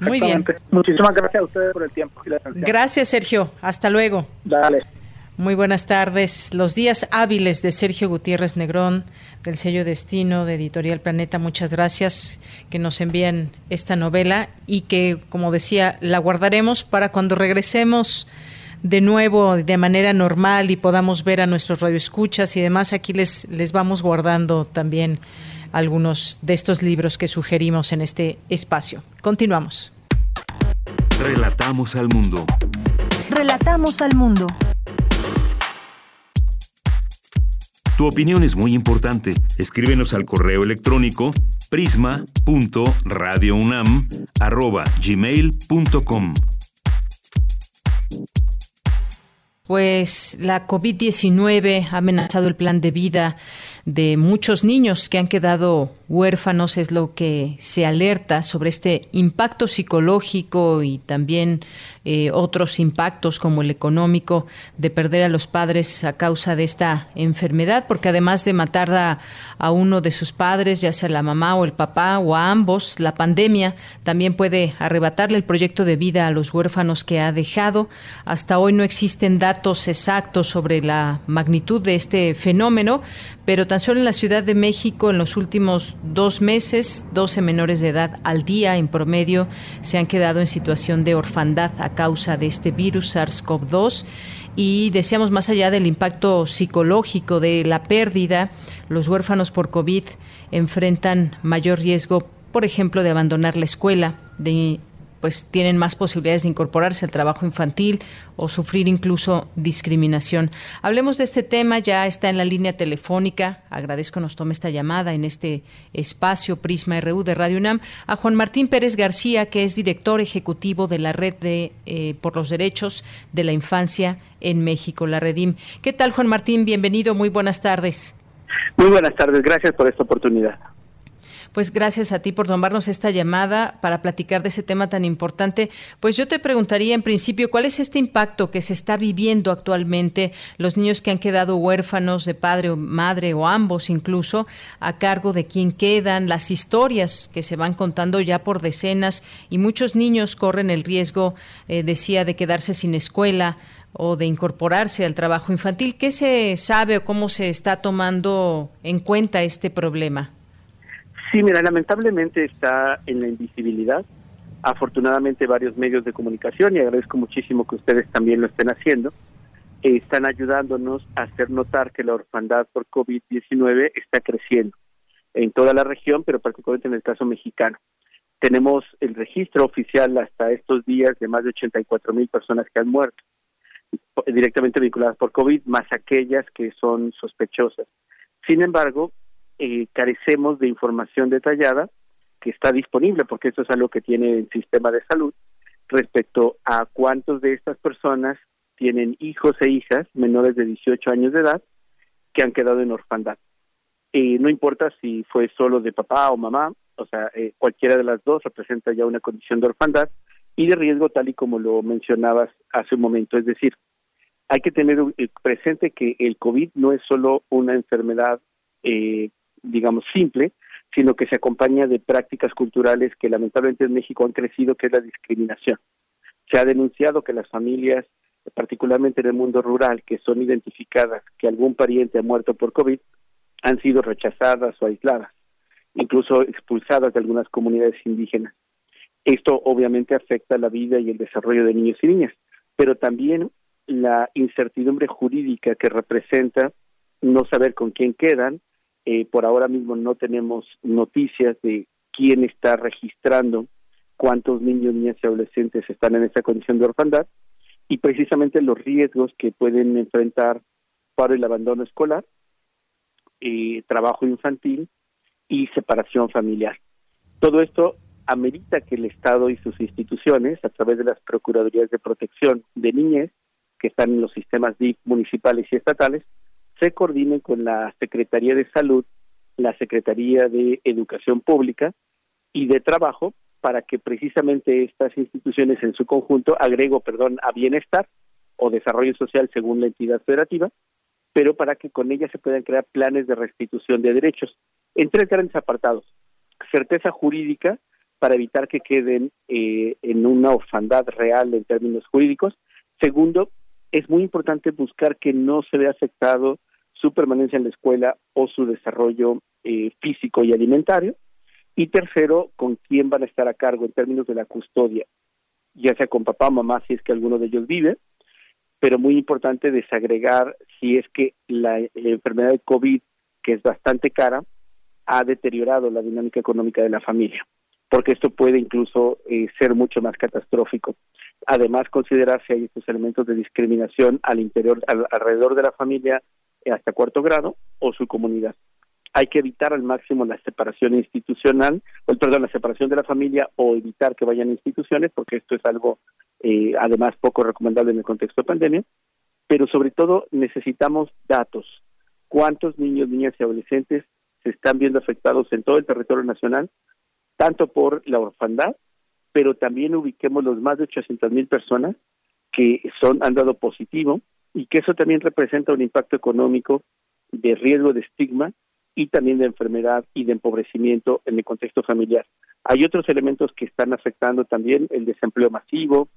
Muy bien. Muchísimas gracias a ustedes por el tiempo y la atención. Gracias, Sergio. Hasta luego. Dale. Muy buenas tardes. Los días hábiles de Sergio Gutiérrez Negrón, del sello Destino, de Editorial Planeta. Muchas gracias que nos envíen esta novela y que, como decía, la guardaremos para cuando regresemos de nuevo de manera normal y podamos ver a nuestros radioescuchas y demás. Aquí les, les vamos guardando también algunos de estos libros que sugerimos en este espacio. Continuamos. Relatamos al mundo. Relatamos al mundo. Tu opinión es muy importante. Escríbenos al correo electrónico prisma.radiounam@gmail.com. Pues la COVID-19 ha amenazado el plan de vida de muchos niños que han quedado huérfanos, es lo que se alerta sobre este impacto psicológico y también eh, otros impactos como el económico de perder a los padres a causa de esta enfermedad, porque además de matar a, a uno de sus padres, ya sea la mamá o el papá o a ambos, la pandemia también puede arrebatarle el proyecto de vida a los huérfanos que ha dejado. Hasta hoy no existen datos exactos sobre la magnitud de este fenómeno, pero tan solo en la Ciudad de México en los últimos dos meses, 12 menores de edad al día en promedio se han quedado en situación de orfandad causa de este virus SARS-CoV-2 y decíamos más allá del impacto psicológico de la pérdida, los huérfanos por COVID enfrentan mayor riesgo, por ejemplo, de abandonar la escuela, de pues tienen más posibilidades de incorporarse al trabajo infantil o sufrir incluso discriminación. Hablemos de este tema, ya está en la línea telefónica. Agradezco nos tome esta llamada en este espacio Prisma RU de Radio UNAM a Juan Martín Pérez García, que es director ejecutivo de la Red de eh, por los Derechos de la Infancia en México, la Redim. ¿Qué tal, Juan Martín? Bienvenido, muy buenas tardes. Muy buenas tardes, gracias por esta oportunidad. Pues gracias a ti por tomarnos esta llamada para platicar de ese tema tan importante. Pues yo te preguntaría en principio, ¿cuál es este impacto que se está viviendo actualmente los niños que han quedado huérfanos de padre o madre o ambos incluso, a cargo de quién quedan, las historias que se van contando ya por decenas y muchos niños corren el riesgo, eh, decía, de quedarse sin escuela o de incorporarse al trabajo infantil. ¿Qué se sabe o cómo se está tomando en cuenta este problema? Sí, mira, lamentablemente está en la invisibilidad. Afortunadamente varios medios de comunicación, y agradezco muchísimo que ustedes también lo estén haciendo, eh, están ayudándonos a hacer notar que la orfandad por COVID-19 está creciendo en toda la región, pero particularmente en el caso mexicano. Tenemos el registro oficial hasta estos días de más de 84 mil personas que han muerto directamente vinculadas por COVID, más aquellas que son sospechosas. Sin embargo, eh, carecemos de información detallada que está disponible, porque eso es algo que tiene el sistema de salud, respecto a cuántos de estas personas tienen hijos e hijas menores de 18 años de edad que han quedado en orfandad. Eh, no importa si fue solo de papá o mamá, o sea, eh, cualquiera de las dos representa ya una condición de orfandad y de riesgo tal y como lo mencionabas hace un momento. Es decir, hay que tener presente que el COVID no es solo una enfermedad eh, digamos, simple, sino que se acompaña de prácticas culturales que lamentablemente en México han crecido, que es la discriminación. Se ha denunciado que las familias, particularmente en el mundo rural, que son identificadas que algún pariente ha muerto por COVID, han sido rechazadas o aisladas, incluso expulsadas de algunas comunidades indígenas. Esto obviamente afecta la vida y el desarrollo de niños y niñas, pero también la incertidumbre jurídica que representa no saber con quién quedan, eh, por ahora mismo no tenemos noticias de quién está registrando cuántos niños, niñas y adolescentes están en esa condición de orfandad y precisamente los riesgos que pueden enfrentar para el abandono escolar, eh, trabajo infantil y separación familiar. Todo esto amerita que el Estado y sus instituciones, a través de las Procuradurías de Protección de Niñez, que están en los sistemas DIF municipales y estatales, se coordinen con la Secretaría de Salud, la Secretaría de Educación Pública y de Trabajo para que precisamente estas instituciones en su conjunto, agrego, perdón, a bienestar o desarrollo social según la entidad federativa, pero para que con ellas se puedan crear planes de restitución de derechos en tres grandes apartados. Certeza jurídica para evitar que queden eh, en una orfandad real en términos jurídicos. Segundo, es muy importante buscar que no se vea afectado su permanencia en la escuela o su desarrollo eh, físico y alimentario. Y tercero, con quién van a estar a cargo en términos de la custodia, ya sea con papá mamá si es que alguno de ellos vive, pero muy importante desagregar si es que la enfermedad de COVID, que es bastante cara, ha deteriorado la dinámica económica de la familia, porque esto puede incluso eh, ser mucho más catastrófico. Además, considerar si hay estos elementos de discriminación al interior, alrededor de la familia hasta cuarto grado o su comunidad hay que evitar al máximo la separación institucional, perdón, la separación de la familia o evitar que vayan a instituciones, porque esto es algo eh, además poco recomendable en el contexto de pandemia, pero sobre todo necesitamos datos. ¿Cuántos niños, niñas y adolescentes se están viendo afectados en todo el territorio nacional, tanto por la orfandad, pero también ubiquemos los más de 800 mil personas que son han dado positivo y que eso también representa un impacto económico de riesgo de estigma y también de enfermedad y de empobrecimiento en el contexto familiar. Hay otros elementos que están afectando también el desempleo masivo,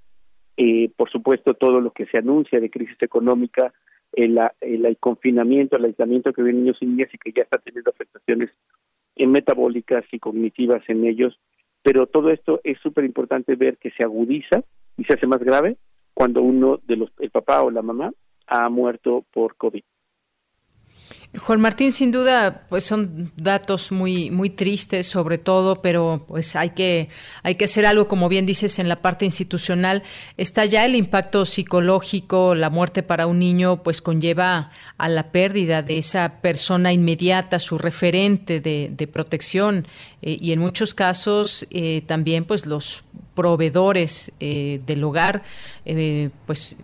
eh, por supuesto todo lo que se anuncia de crisis económica, el, el, confinamiento, el aislamiento que ven niños y niñas y que ya está teniendo afectaciones metabólicas y cognitivas en ellos, pero todo esto es súper importante ver que se agudiza y se hace más grave cuando uno de los, el papá o la mamá ha muerto por COVID. Juan Martín, sin duda, pues son datos muy, muy tristes, sobre todo, pero pues hay que, hay que hacer algo, como bien dices, en la parte institucional. Está ya el impacto psicológico, la muerte para un niño, pues conlleva a la pérdida de esa persona inmediata, su referente de, protección, eh, y en muchos casos eh, también, pues los proveedores eh, del hogar, pues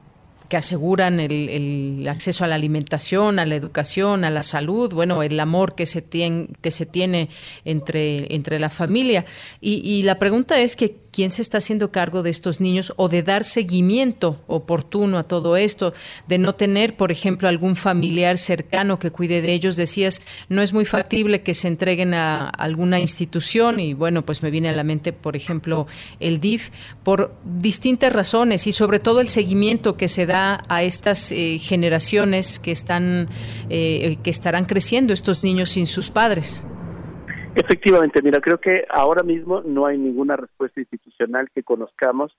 que aseguran el, acceso a la alimentación, a la educación, a la salud, bueno, el amor que se tiene, que se tiene entre, entre la familia. Y, y la pregunta es que quién se está haciendo cargo de estos niños o de dar seguimiento oportuno a todo esto, de no tener, por ejemplo, algún familiar cercano que cuide de ellos. Decías, no es muy factible que se entreguen a alguna institución y bueno, pues me viene a la mente, por ejemplo, el DIF, por distintas razones y sobre todo el seguimiento que se da a estas eh, generaciones que están, eh, que estarán creciendo estos niños sin sus padres. Efectivamente, mira, creo que ahora mismo no hay ninguna respuesta institucional que conozcamos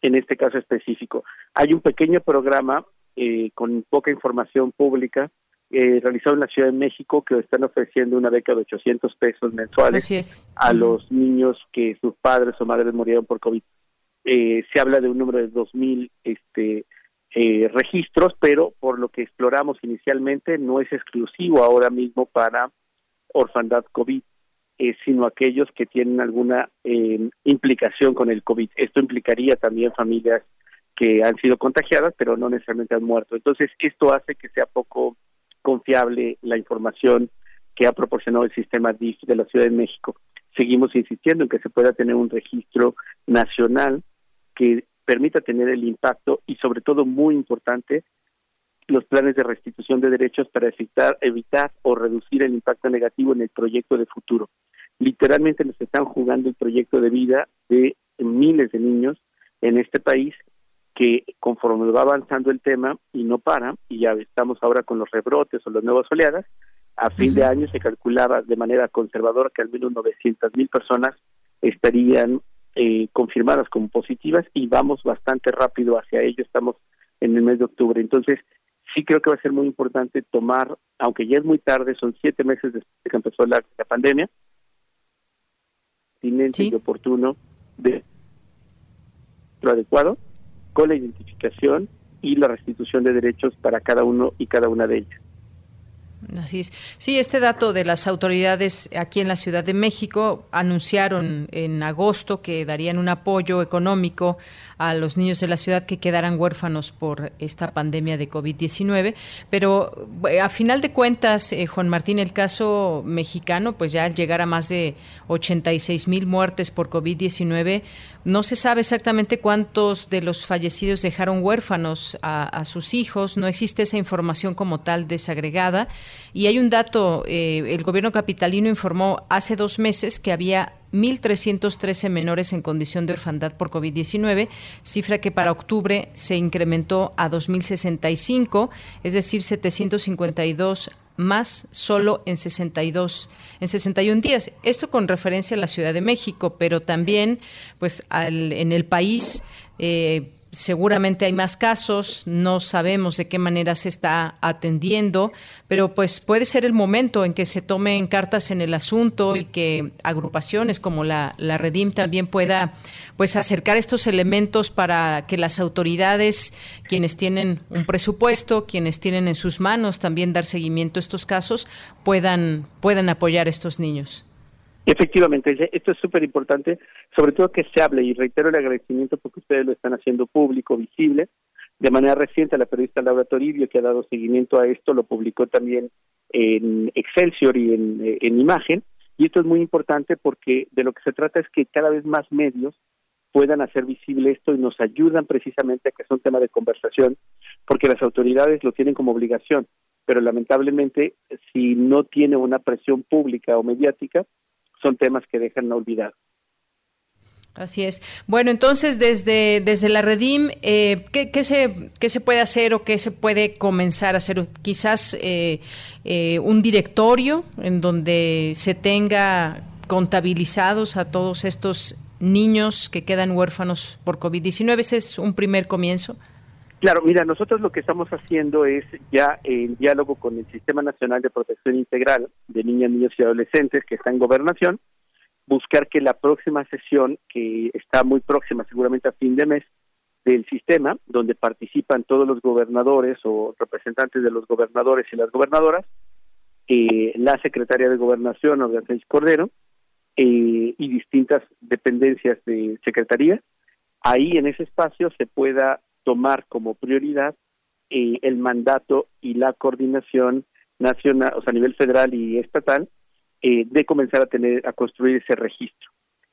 en este caso específico. Hay un pequeño programa eh, con poca información pública eh, realizado en la Ciudad de México que están ofreciendo una beca de 800 pesos mensuales a los niños que sus padres o madres murieron por COVID. Eh, se habla de un número de 2.000 este, eh, registros, pero por lo que exploramos inicialmente no es exclusivo ahora mismo para orfandad COVID. Eh, sino aquellos que tienen alguna eh, implicación con el COVID. Esto implicaría también familias que han sido contagiadas, pero no necesariamente han muerto. Entonces, esto hace que sea poco confiable la información que ha proporcionado el sistema DIF de la Ciudad de México. Seguimos insistiendo en que se pueda tener un registro nacional que permita tener el impacto y sobre todo muy importante los planes de restitución de derechos para evitar, evitar o reducir el impacto negativo en el proyecto de futuro. Literalmente nos están jugando el proyecto de vida de miles de niños en este país que conforme va avanzando el tema y no para, y ya estamos ahora con los rebrotes o las nuevas oleadas, a fin de año se calculaba de manera conservadora que al menos 900 mil personas estarían eh, confirmadas como positivas y vamos bastante rápido hacia ello, estamos en el mes de octubre. Entonces, sí creo que va a ser muy importante tomar, aunque ya es muy tarde, son siete meses después de que empezó la pandemia, pertinente y oportuno de lo adecuado con la identificación y la restitución de derechos para cada uno y cada una de ellas. Así es. Sí, este dato de las autoridades aquí en la Ciudad de México anunciaron en agosto que darían un apoyo económico a los niños de la ciudad que quedaran huérfanos por esta pandemia de COVID-19. Pero eh, a final de cuentas, eh, Juan Martín, el caso mexicano, pues ya al llegar a más de 86 mil muertes por COVID-19, no se sabe exactamente cuántos de los fallecidos dejaron huérfanos a, sus hijos, no existe esa información como tal desagregada. Y hay un dato, eh, el gobierno capitalino informó hace dos meses que había 1.313 menores en condición de orfandad por COVID-19, cifra que para octubre se incrementó a 2.065, es decir, 752 más solo en 62 en 61 días. Esto con referencia a la Ciudad de México, pero también pues en el país eh, seguramente hay más casos, no sabemos de qué manera se está atendiendo, pero pues puede ser el momento en que se tomen cartas en el asunto y que agrupaciones como la, la Redim también pueda pues acercar estos elementos para que las autoridades, quienes tienen un presupuesto, quienes tienen en sus manos también dar seguimiento a estos casos, puedan, puedan apoyar a estos niños. Efectivamente, esto es súper importante, sobre todo que se hable y reitero el agradecimiento porque ustedes lo están haciendo público, visible. De manera reciente, la periodista Laura Toribio, que ha dado seguimiento a esto, lo publicó también en Excelsior y en, en Imagen. Y esto es muy importante porque de lo que se trata es que cada vez más medios puedan hacer visible esto y nos ayudan precisamente a que sea un tema de conversación, porque las autoridades lo tienen como obligación, pero lamentablemente si no tiene una presión pública o mediática, son temas que dejan olvidar. Así es. Bueno, entonces desde, desde la Redim, eh, ¿qué, se, ¿qué se puede hacer o qué se puede comenzar a hacer? Quizás eh, eh, un directorio en donde se tenga contabilizados a todos estos niños que quedan huérfanos por COVID-19. Ese es un primer comienzo. Claro, mira, nosotros lo que estamos haciendo es ya en diálogo con el Sistema Nacional de Protección Integral de Niñas, Niños y Adolescentes que está en gobernación, buscar que la próxima sesión, que está muy próxima, seguramente a fin de mes, del sistema, donde participan todos los gobernadores o representantes de los gobernadores y las gobernadoras, eh, la secretaria de Gobernación, Beatriz Cordero, eh, y distintas dependencias de secretaría, ahí en ese espacio se pueda tomar como prioridad eh, el mandato y la coordinación nacional, o sea, a nivel federal y estatal, eh, de comenzar a tener, a construir ese registro.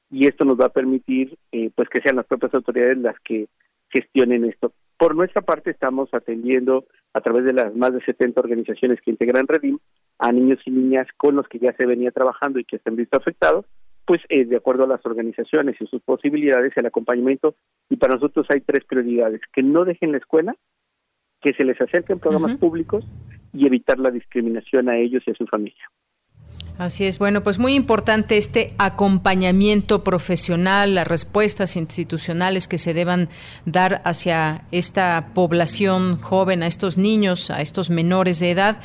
Y esto nos va a permitir, eh, pues, que sean las propias autoridades las que gestionen esto. Por nuestra parte, estamos atendiendo a través de las más de 70 organizaciones que integran Redim a niños y niñas con los que ya se venía trabajando y que se han visto afectados, pues eh, de acuerdo a las organizaciones y sus posibilidades, el acompañamiento. Y para nosotros hay tres prioridades, que no dejen la escuela, que se les acerquen programas públicos y evitar la discriminación a ellos y a su familia. Así es, bueno, pues muy importante este acompañamiento profesional, las respuestas institucionales que se deban dar hacia esta población joven, a estos niños, a estos menores de edad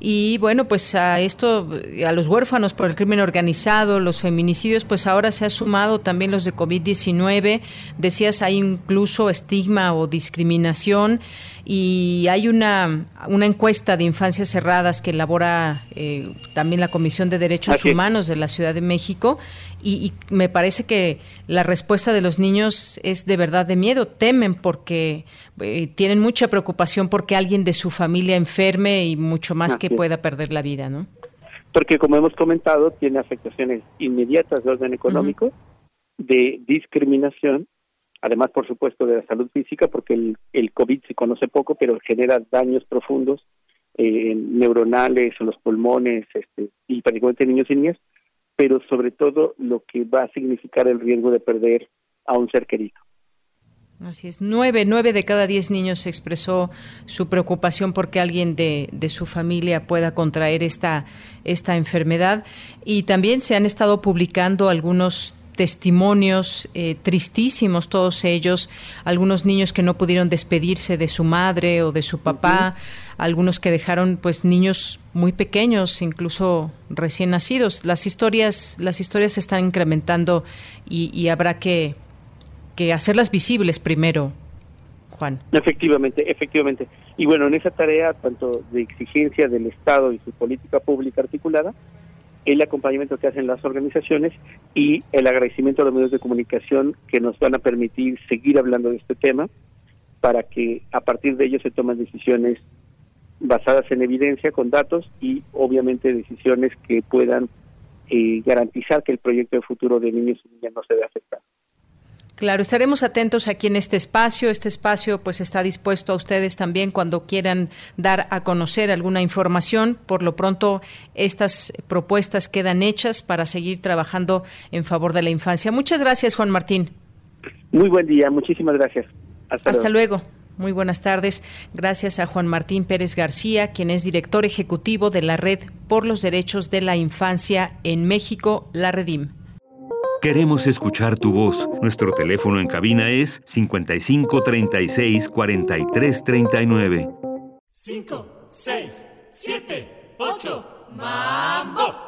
y bueno, pues a esto, a los huérfanos por el crimen organizado, los feminicidios, pues ahora se ha sumado también los de COVID-19, decías hay incluso estigma o discriminación y hay una, una encuesta de infancias cerradas que elabora eh, también la Comisión de Derechos Humanos de la Ciudad de México y, me parece que la respuesta de los niños es de verdad de miedo, temen porque eh, tienen mucha preocupación porque alguien de su familia enferme y mucho más que pueda perder la vida, ¿no? Porque como hemos comentado, tiene afectaciones inmediatas de orden económico, de discriminación además por supuesto de la salud física, porque el, el COVID se conoce poco, pero genera daños profundos eh, neuronales en los pulmones este, y particularmente en niños y niñas, pero sobre todo lo que va a significar el riesgo de perder a un ser querido. Así es, nueve, nueve de cada diez niños expresó su preocupación porque alguien de, de, su familia pueda contraer esta, esta enfermedad. Y también se han estado publicando algunos testimonios eh, tristísimos, todos ellos, algunos niños que no pudieron despedirse de su madre o de su papá, algunos que dejaron pues niños muy pequeños, incluso recién nacidos. Las historias, las historias se están incrementando y, habrá que, que hacerlas visibles primero, Juan. Efectivamente, efectivamente. Y bueno, en esa tarea, tanto de exigencia del Estado y su política pública articulada, el acompañamiento que hacen las organizaciones y el agradecimiento a los medios de comunicación que nos van a permitir seguir hablando de este tema para que a partir de ello se tomen decisiones basadas en evidencia, con datos y obviamente decisiones que puedan eh, garantizar que el proyecto de futuro de niños y niñas no se vea afectado. Claro, estaremos atentos aquí en este espacio. Este espacio pues está dispuesto a ustedes también cuando quieran dar a conocer alguna información. Por lo pronto, estas propuestas quedan hechas para seguir trabajando en favor de la infancia. Muchas gracias, Juan Martín. Muy buen día, muchísimas gracias. Hasta, luego. Muy buenas tardes. Gracias a Juan Martín Pérez García, quien es director ejecutivo de la Red por los Derechos de la Infancia en México, la Redim. Queremos escuchar tu voz. Nuestro teléfono en cabina es 55 36 43 39. 5, 6, 7, 8, ¡Mambo!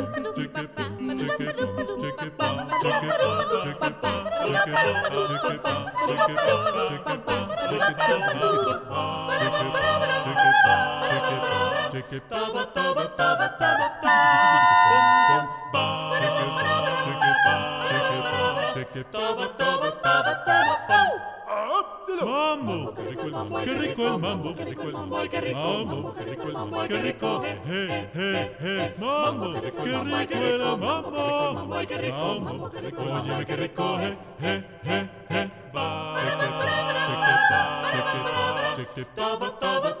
Ticket, Mambo, qué rico el mambo, qué rico el mambo, qué rico el mambo, qué rico el mambo, qué rico el mambo, qué rico, eh, eh, eh, mambo, qué rico el mambo, qué rico mambo, qué rico, oye, qué rico, eh, eh, eh, eh, ba, check it, taba, taba, taba, taba,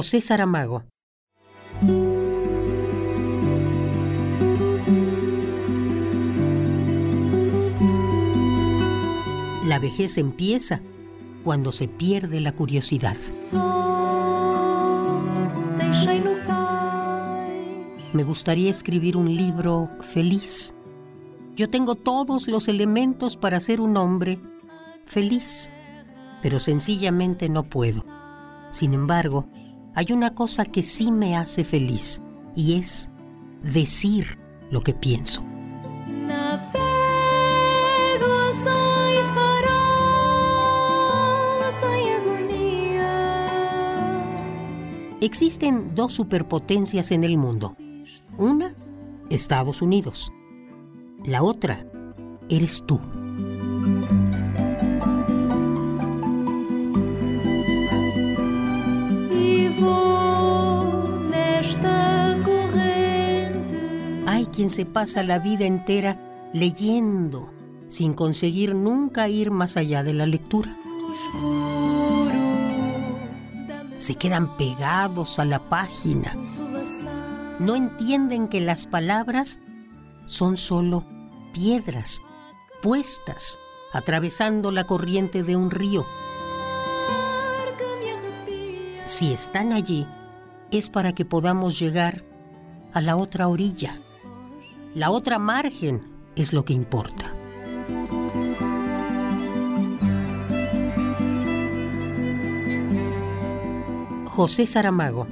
José Saramago. La vejez empieza cuando se pierde la curiosidad. Me gustaría escribir un libro feliz. Yo tengo todos los elementos para ser un hombre feliz, pero sencillamente no puedo. Sin embargo, hay una cosa que sí me hace feliz y es decir lo que pienso. Existen dos superpotencias en el mundo. Una, Estados Unidos. La otra, eres tú. Hay quien se pasa la vida entera leyendo, sin conseguir nunca ir más allá de la lectura. Se quedan pegados a la página. No entienden que las palabras son solo piedras puestas atravesando la corriente de un río. Si están allí, es para que podamos llegar a la otra orilla. La otra margen es lo que importa. José Saramago.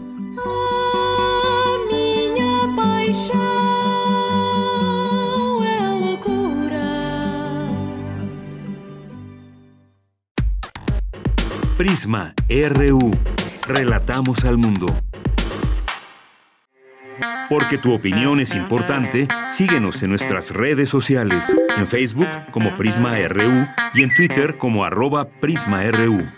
Prisma RU. Relatamos al mundo. Porque tu opinión es importante, síguenos en nuestras redes sociales, en Facebook como Prisma RU y en Twitter como arroba PrismaRU.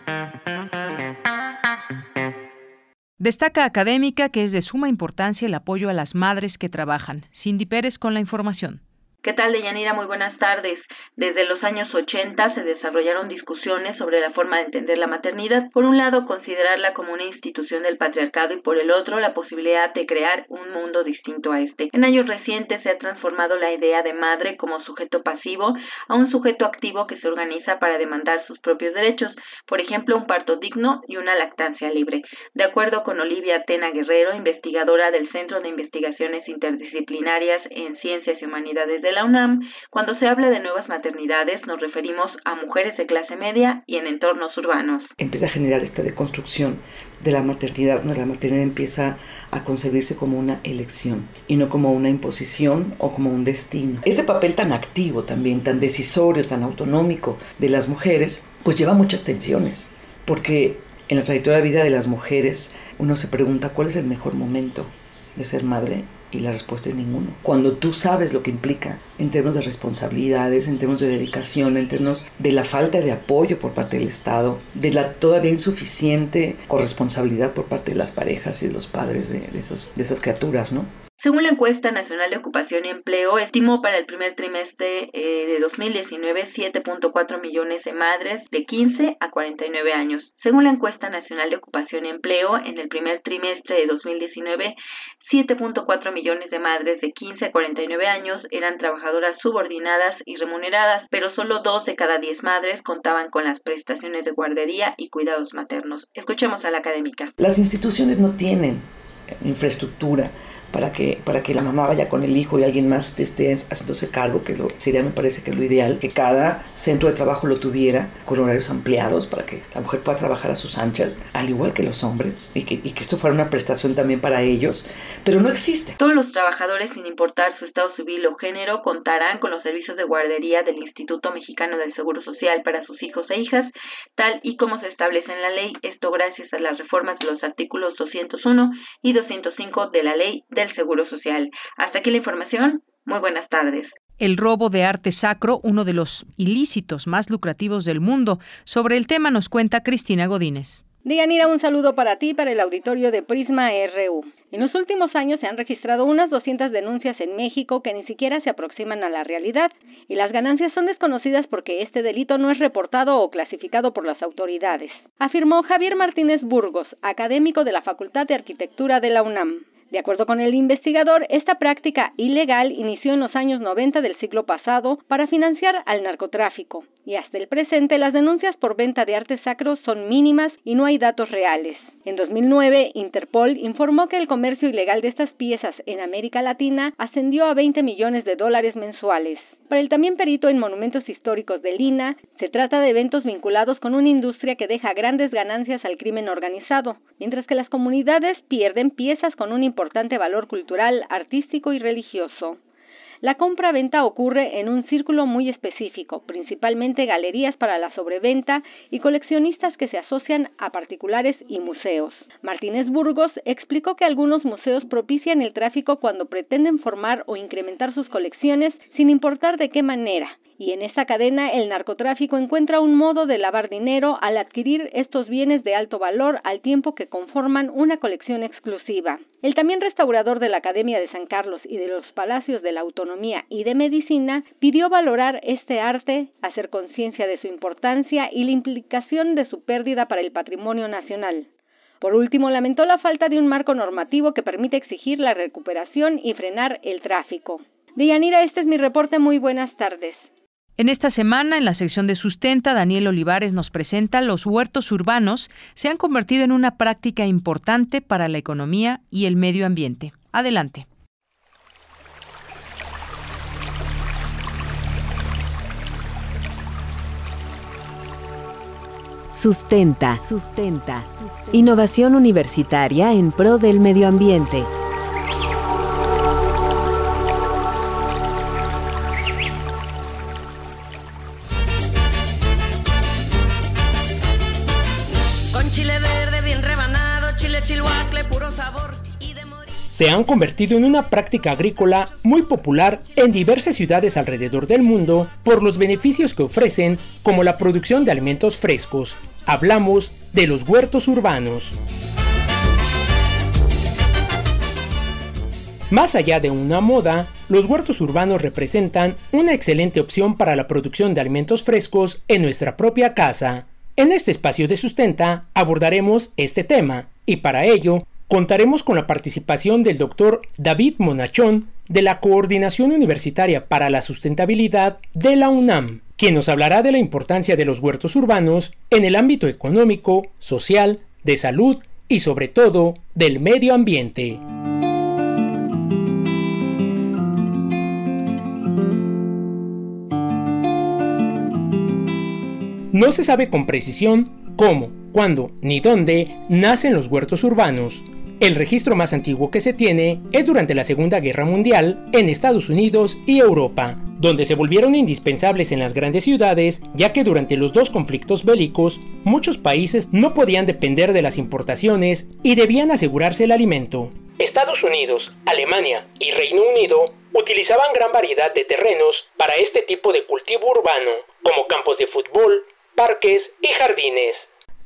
Destaca académica que es de suma importancia el apoyo a las madres que trabajan. Cindy Pérez con la información. ¿Qué tal, Deyanira? Muy buenas tardes. Desde los años 80 se desarrollaron discusiones sobre la forma de entender la maternidad. Por un lado, considerarla como una institución del patriarcado y por el otro, la posibilidad de crear un mundo distinto a este. En años recientes se ha transformado la idea de madre como sujeto pasivo a un sujeto activo que se organiza para demandar sus propios derechos, por ejemplo, un parto digno y una lactancia libre. De acuerdo con Olivia Tena Guerrero, investigadora del Centro de Investigaciones Interdisciplinarias en Ciencias y Humanidades de la UNAM, cuando se habla de nuevas maternidades nos referimos a mujeres de clase media y en entornos urbanos. Empieza a generar esta deconstrucción de la maternidad, donde la maternidad empieza a concebirse como una elección y no como una imposición o como un destino. Este papel tan activo también, tan decisorio, tan autonómico de las mujeres, pues lleva muchas tensiones, porque en la trayectoria de vida de las mujeres uno se pregunta cuál es el mejor momento de ser madre y la respuesta es ninguno. Cuando tú sabes lo que implica en términos de responsabilidades, en términos de dedicación, en términos de la falta de apoyo por parte del Estado, de la todavía insuficiente corresponsabilidad por parte de las parejas y de los padres de, de, esas criaturas, ¿no? Según la encuesta nacional de ocupación y empleo, estimó para el primer trimestre eh, de 2019 7.4 millones de madres de 15 a 49 años. Según la encuesta nacional de ocupación y empleo, en el primer trimestre de 2019, 7.4 millones de madres de 15 a 49 años eran trabajadoras subordinadas y remuneradas, pero solo dos de cada 10 madres contaban con las prestaciones de guardería y cuidados maternos. Escuchemos a la académica. Las instituciones no tienen infraestructura para que, para que la mamá vaya con el hijo y alguien más esté haciéndose cargo, que lo, sería me parece que lo ideal, que cada centro de trabajo lo tuviera con horarios ampliados para que la mujer pueda trabajar a sus anchas, al igual que los hombres, y que, y que esto fuera una prestación también para ellos, pero no existe. Todos los trabajadores, sin importar su estado civil o género, contarán con los servicios de guardería del Instituto Mexicano del Seguro Social para sus hijos e hijas, tal y como se establece en la ley, esto gracias a las reformas de los artículos 201 y 205 de la ley del Seguro Social. Hasta aquí la información. Muy buenas tardes. El robo de arte sacro, uno de los ilícitos más lucrativos del mundo. Sobre el tema nos cuenta Cristina Godínez. Dianira, un saludo para ti, para el auditorio de Prisma RU. En los últimos años se han registrado unas 200 denuncias en México que ni siquiera se aproximan a la realidad, y las ganancias son desconocidas porque este delito no es reportado o clasificado por las autoridades, afirmó Javier Martínez Burgos, académico de la Facultad de Arquitectura de la UNAM. De acuerdo con el investigador, esta práctica ilegal inició en los años 90 del siglo pasado para financiar al narcotráfico, y hasta el presente las denuncias por venta de arte sacro son mínimas y no hay datos reales. En 2009, Interpol informó que el comercio ilegal de estas piezas en América Latina ascendió a 20 millones de dólares mensuales. Para el también perito en monumentos históricos de Lina, se trata de eventos vinculados con una industria que deja grandes ganancias al crimen organizado, mientras que las comunidades pierden piezas con un importante valor cultural, artístico y religioso. La compra-venta ocurre en un círculo muy específico, principalmente galerías para la sobreventa y coleccionistas que se asocian a particulares y museos. Martínez Burgos explicó que algunos museos propician el tráfico cuando pretenden formar o incrementar sus colecciones sin importar de qué manera, y en esa cadena el narcotráfico encuentra un modo de lavar dinero al adquirir estos bienes de alto valor al tiempo que conforman una colección exclusiva. El también restaurador de la Academia de San Carlos y de los Palacios de la Autonomía y de Medicina pidió valorar este arte, hacer conciencia de su importancia y la implicación de su pérdida para el patrimonio nacional. Por último, lamentó la falta de un marco normativo que permite exigir la recuperación y frenar el tráfico. Deyanira, este es mi reporte. Muy buenas tardes. En esta semana, en la sección de Sustenta, Daniel Olivares nos presenta los huertos urbanos se han convertido en una práctica importante para la economía y el medio ambiente. Adelante. Sustenta. Sustenta. Innovación universitaria en pro del medio ambiente. Se han convertido en una práctica agrícola muy popular en diversas ciudades alrededor del mundo por los beneficios que ofrecen como la producción de alimentos frescos. Hablamos de los huertos urbanos. Más allá de una moda, los huertos urbanos representan una excelente opción para la producción de alimentos frescos en nuestra propia casa. En este espacio de sustenta abordaremos este tema y para ello contaremos con la participación del doctor David Monachón de la Coordinación Universitaria para la Sustentabilidad de la UNAM, quien nos hablará de la importancia de los huertos urbanos en el ámbito económico, social, de salud y sobre todo del medio ambiente. No se sabe con precisión cómo, cuándo ni dónde nacen los huertos urbanos. El registro más antiguo que se tiene es durante la Segunda Guerra Mundial en Estados Unidos y Europa, donde se volvieron indispensables en las grandes ciudades, ya que durante los dos conflictos bélicos muchos países no podían depender de las importaciones y debían asegurarse el alimento. Estados Unidos, Alemania y Reino Unido utilizaban gran variedad de terrenos para este tipo de cultivo urbano, como campos de fútbol, parques y jardines.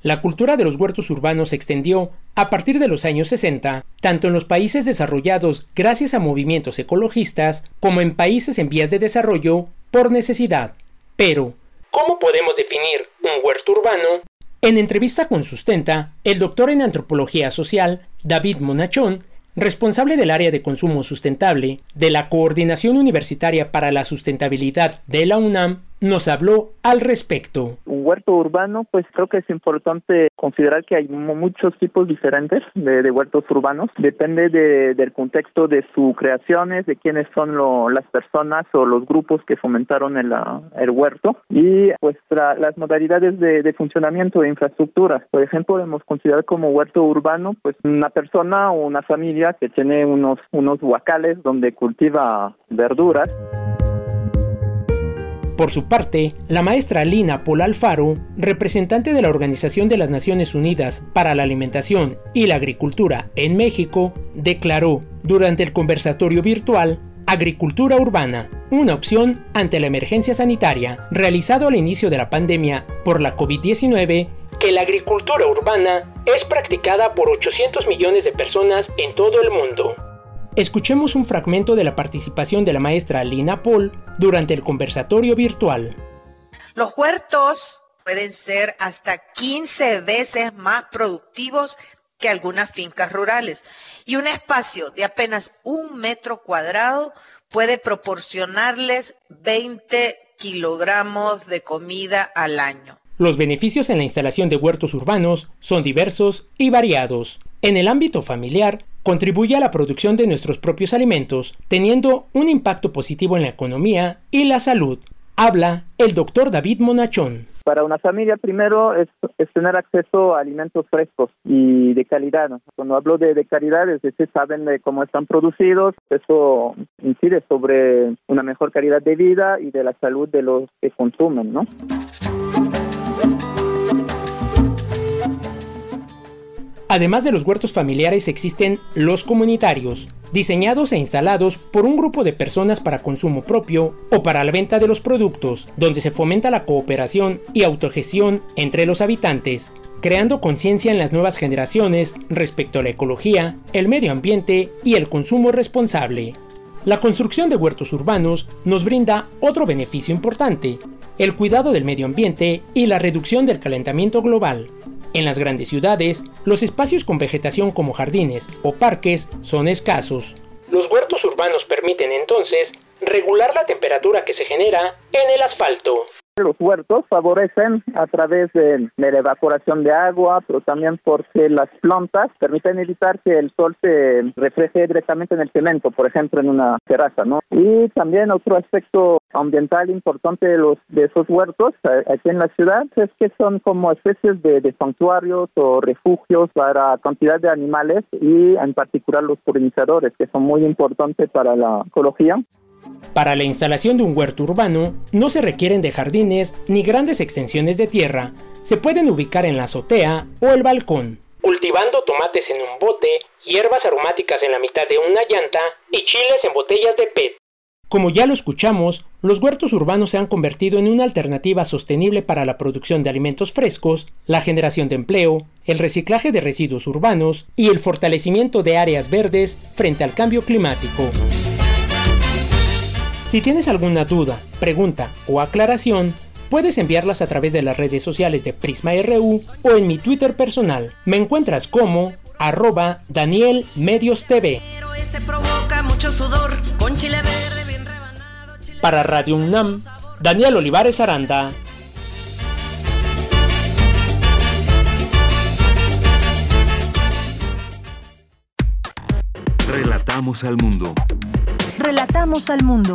La cultura de los huertos urbanos se extendió a partir de los años 60, tanto en los países desarrollados gracias a movimientos ecologistas como en países en vías de desarrollo por necesidad. Pero, ¿cómo podemos definir un huerto urbano? En entrevista con Sustenta, el doctor en antropología social, David Monachón, responsable del área de consumo sustentable de la Coordinación Universitaria para la Sustentabilidad de la UNAM, nos habló al respecto. Un huerto urbano, pues creo que es importante considerar que hay muchos tipos diferentes de, huertos urbanos. Depende del contexto de sus creaciones, de quiénes son las personas o los grupos que fomentaron el, el huerto y pues las modalidades de, funcionamiento de infraestructura. Por ejemplo, podemos considerar como huerto urbano pues una persona o una familia que tiene unos huacales donde cultiva verduras. Por su parte, la maestra Lina Pol Alfaro, representante de la Organización de las Naciones Unidas para la Alimentación y la Agricultura en México, declaró durante el conversatorio virtual Agricultura Urbana, una opción ante la emergencia sanitaria, realizado al inicio de la pandemia por la COVID-19, que la agricultura urbana es practicada por 800 millones de personas en todo el mundo. Escuchemos un fragmento de la participación de la maestra Lina Paul durante el conversatorio virtual. Los huertos pueden ser hasta 15 veces más productivos que algunas fincas rurales y un espacio de apenas un metro cuadrado puede proporcionarles 20 kilogramos de comida al año. Los beneficios en la instalación de huertos urbanos son diversos y variados. En el ámbito familiar, contribuye a la producción de nuestros propios alimentos, teniendo un impacto positivo en la economía y la salud. Habla el doctor David Monachón. Para una familia, primero es, tener acceso a alimentos frescos y de calidad. Cuando hablo de, calidad, es decir, saben de cómo están producidos. Eso incide sobre una mejor calidad de vida y de la salud de los que consumen, ¿no? Además de los huertos familiares existen los comunitarios, diseñados e instalados por un grupo de personas para consumo propio o para la venta de los productos, donde se fomenta la cooperación y autogestión entre los habitantes, creando conciencia en las nuevas generaciones respecto a la ecología, el medio ambiente y el consumo responsable. La construcción de huertos urbanos nos brinda otro beneficio importante, el cuidado del medio ambiente y la reducción del calentamiento global, en las grandes ciudades, los espacios con vegetación como jardines o parques son escasos. Los huertos urbanos permiten entonces regular la temperatura que se genera en el asfalto. Los huertos favorecen a través de, la evaporación de agua, pero también porque las plantas permiten evitar que el sol se refleje directamente en el cemento, por ejemplo, en una terraza, ¿no? Y también otro aspecto ambiental importante de los de esos huertos eh, aquí en la ciudad es que son como especies de, de santuarios o refugios para cantidad de animales y en particular los polinizadores, que son muy importantes para la ecología. Para la instalación de un huerto urbano no se requieren de jardines ni grandes extensiones de tierra, se pueden ubicar en la azotea o el balcón. cultivando tomates en un bote, hierbas aromáticas en la mitad de una llanta y chiles en botellas de PET. Como ya lo escuchamos, los huertos urbanos se han convertido en una alternativa sostenible para la producción de alimentos frescos, la generación de empleo, el reciclaje de residuos urbanos y el fortalecimiento de áreas verdes frente al cambio climático. Si tienes alguna duda, pregunta o aclaración, puedes enviarlas a través de las redes sociales de Prisma RU o en mi Twitter personal. Me encuentras como arroba Daniel Medios TV. Para Radio UNAM, Daniel Olivares Aranda. Relatamos al mundo. Relatamos al mundo.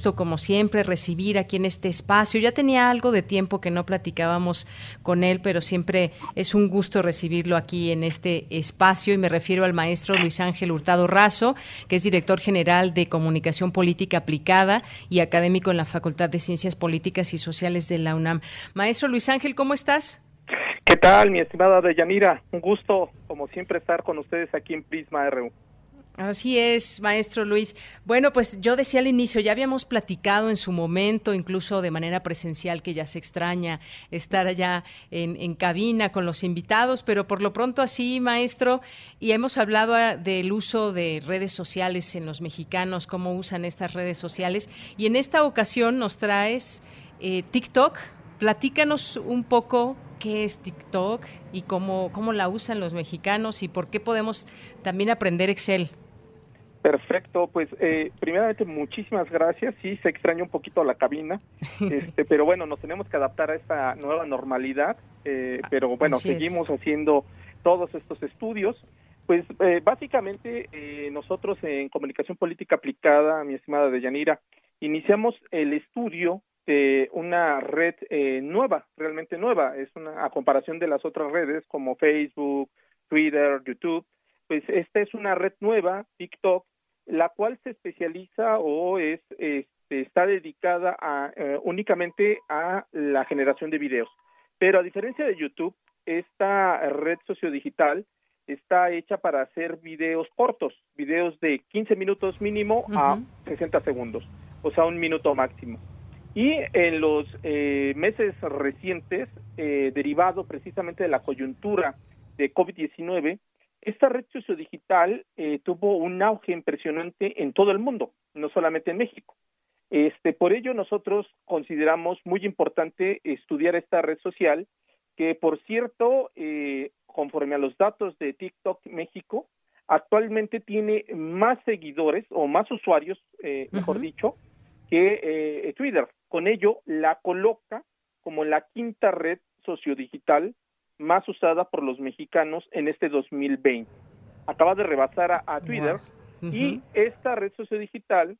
como siempre, recibir aquí en este espacio. Ya tenía algo de tiempo que no platicábamos con él, pero siempre es un gusto recibirlo aquí en este espacio y me refiero al maestro Luis Ángel Hurtado Razo, que es director general de Comunicación Política Aplicada y académico en la Facultad de Ciencias Políticas y Sociales de la UNAM. Maestro Luis Ángel, ¿cómo estás? ¿Qué tal, mi estimada Deyanira? Un gusto, como siempre, estar con ustedes aquí en Prisma RU. Así es, maestro Luis. Bueno, pues yo decía al inicio, ya habíamos platicado en su momento, incluso de manera presencial, que ya se extraña estar allá en, cabina con los invitados, pero por lo pronto así, maestro, y hemos hablado ah, del uso de redes sociales en los mexicanos, cómo usan estas redes sociales, y en esta ocasión nos traes eh, TikTok. Platícanos un poco qué es TikTok y cómo, cómo la usan los mexicanos y por qué podemos también aprender Excel. Perfecto, pues eh, primeramente muchísimas gracias. Sí, se extraña un poquito la cabina, este, pero bueno, nos tenemos que adaptar a esta nueva normalidad. Eh, pero bueno, seguimos haciendo todos estos estudios. Pues eh, básicamente nosotros en comunicación política aplicada, mi estimada Deyanira, iniciamos el estudio de una red nueva, realmente nueva. Es una a comparación de las otras redes como Facebook, Twitter, YouTube pues esta es una red nueva, TikTok, la cual se especializa o es este, está dedicada a, eh, únicamente a la generación de videos. Pero a diferencia de YouTube, esta red sociodigital está hecha para hacer videos cortos, videos de 15 minutos mínimo a 60 segundos, o sea, un minuto máximo. Y en los eh, meses recientes, eh, derivado precisamente de la coyuntura de COVID-19, esta red sociodigital eh, tuvo un auge impresionante en todo el mundo, no solamente en México. Este, por ello nosotros consideramos muy importante estudiar esta red social, que por cierto, eh, conforme a los datos de TikTok México, actualmente tiene más seguidores o más usuarios, eh, mejor dicho, que Twitter. Con ello la coloca como la quinta red sociodigital más usada por los mexicanos en este 2020. Acaba de rebasar a, Twitter y esta red sociodigital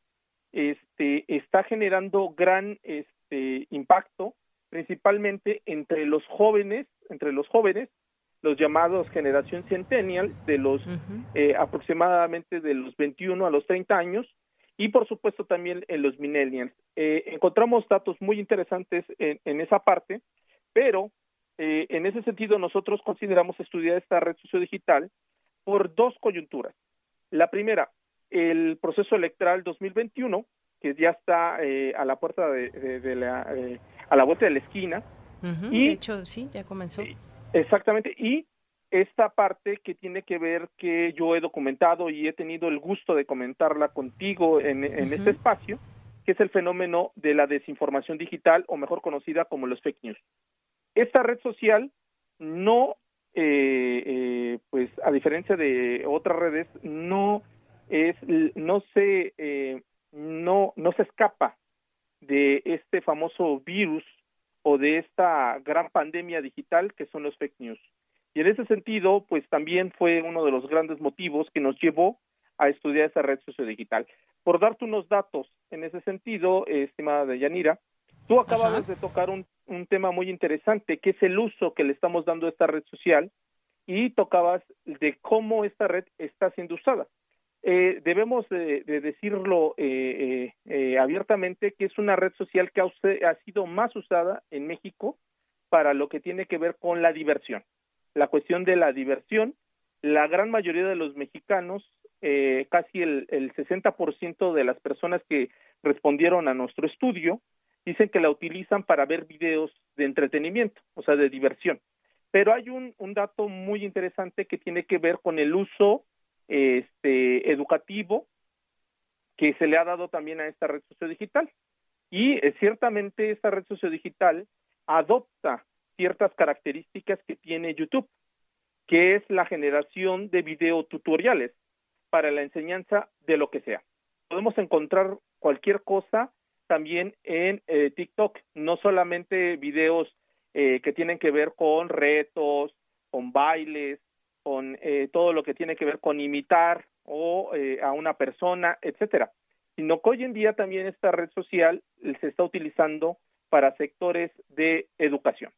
este, está generando gran este, impacto, principalmente entre los jóvenes, entre los jóvenes, los llamados generación centennial, de los eh, aproximadamente de los 21 a los 30 años, y por supuesto también en los millennials. Eh, encontramos datos muy interesantes en, en esa parte, pero eh, en ese sentido, nosotros consideramos estudiar esta red sociodigital por dos coyunturas. La primera, el proceso electoral 2021, que ya está eh, a la puerta de, la, eh, a la vuelta de la esquina. y, de hecho, sí, ya comenzó. Exactamente. Y esta parte que tiene que ver que yo he documentado y he tenido el gusto de comentarla contigo en, en este espacio, que es el fenómeno de la desinformación digital o mejor conocida como los fake news. Esta red social no, eh, eh, pues a diferencia de otras redes, no es, no se, eh, no, no se escapa de este famoso virus o de esta gran pandemia digital que son los fake news. Y en ese sentido, pues también fue uno de los grandes motivos que nos llevó a estudiar esa red sociodigital. Por darte unos datos en ese sentido, estimada Deyanira, tú acabas de tocar un un tema muy interesante, que es el uso que le estamos dando a esta red social y tocabas de cómo esta red está siendo usada. Eh, debemos de, decirlo eh, eh, abiertamente que es una red social que ha, sido más usada en México para lo que tiene que ver con la diversión. La cuestión de la diversión, la gran mayoría de los mexicanos, casi el, el 60% de las personas que respondieron a nuestro estudio, dicen que la utilizan para ver videos de entretenimiento, o sea, de diversión. Pero hay un, dato muy interesante que tiene que ver con el uso este, educativo que se le ha dado también a esta red sociodigital. Y eh, ciertamente esta red sociodigital adopta ciertas características que tiene YouTube, que es la generación de videotutoriales para la enseñanza de lo que sea. Podemos encontrar cualquier cosa también en eh, TikTok, no solamente videos eh, que tienen que ver con retos, con bailes, con eh, todo lo que tiene que ver con imitar o eh, a una persona, etcétera, sino que hoy en día también esta red social se está utilizando para sectores de educación.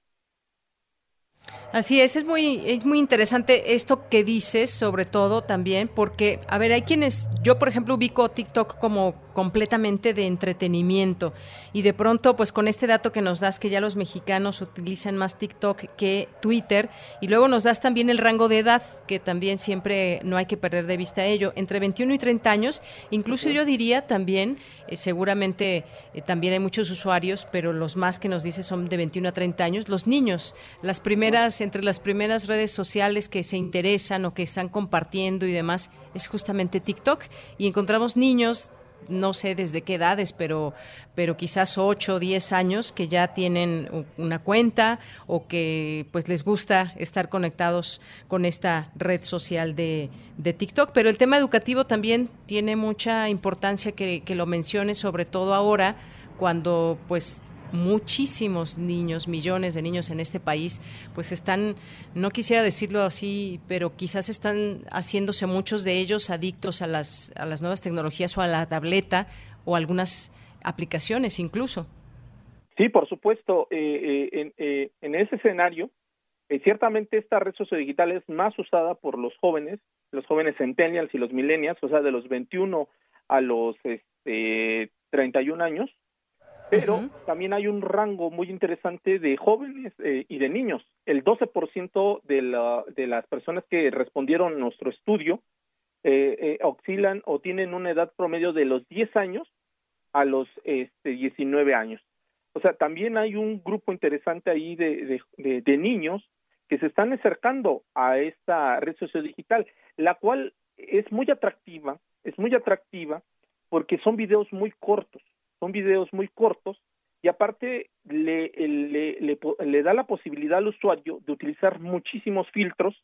Así es, es muy, es muy interesante esto que dices, sobre todo también, porque, a ver, hay quienes, yo por ejemplo ubico TikTok como completamente de entretenimiento. Y de pronto, pues con este dato que nos das, que ya los mexicanos utilizan más TikTok que Twitter, y luego nos das también el rango de edad, que también siempre no hay que perder de vista ello, entre 21 y 30 años, incluso yo diría también, eh, seguramente eh, también hay muchos usuarios, pero los más que nos dice son de 21 a 30 años, los niños, las primeras entre las primeras redes sociales que se interesan o que están compartiendo y demás es justamente TikTok. Y encontramos niños no sé desde qué edades, pero, pero quizás 8 o 10 años que ya tienen una cuenta o que pues les gusta estar conectados con esta red social de, de TikTok. Pero el tema educativo también tiene mucha importancia que, que lo menciones, sobre todo ahora cuando pues muchísimos niños, millones de niños en este país, pues están, no quisiera decirlo así, pero quizás están haciéndose muchos de ellos adictos a las, a las nuevas tecnologías o a la tableta o algunas aplicaciones incluso. Sí, por supuesto. Eh, eh, eh, en, ese escenario, ciertamente esta red sociodigital es más usada por los jóvenes, los jóvenes centennials y los millennials, o sea, de los 21 a los este, 31 años, pero también hay un rango muy interesante de jóvenes eh, y de niños. El 12% de, la, de las personas que respondieron a nuestro estudio eh, eh, oscilan o tienen una edad promedio de los 10 años a los este, 19 años. O sea, también hay un grupo interesante ahí de, de, de, niños que se están acercando a esta red sociodigital, la cual es muy atractiva, es muy atractiva porque son videos muy cortos son videos muy cortos y aparte le, le, le, da la posibilidad al usuario de utilizar muchísimos filtros,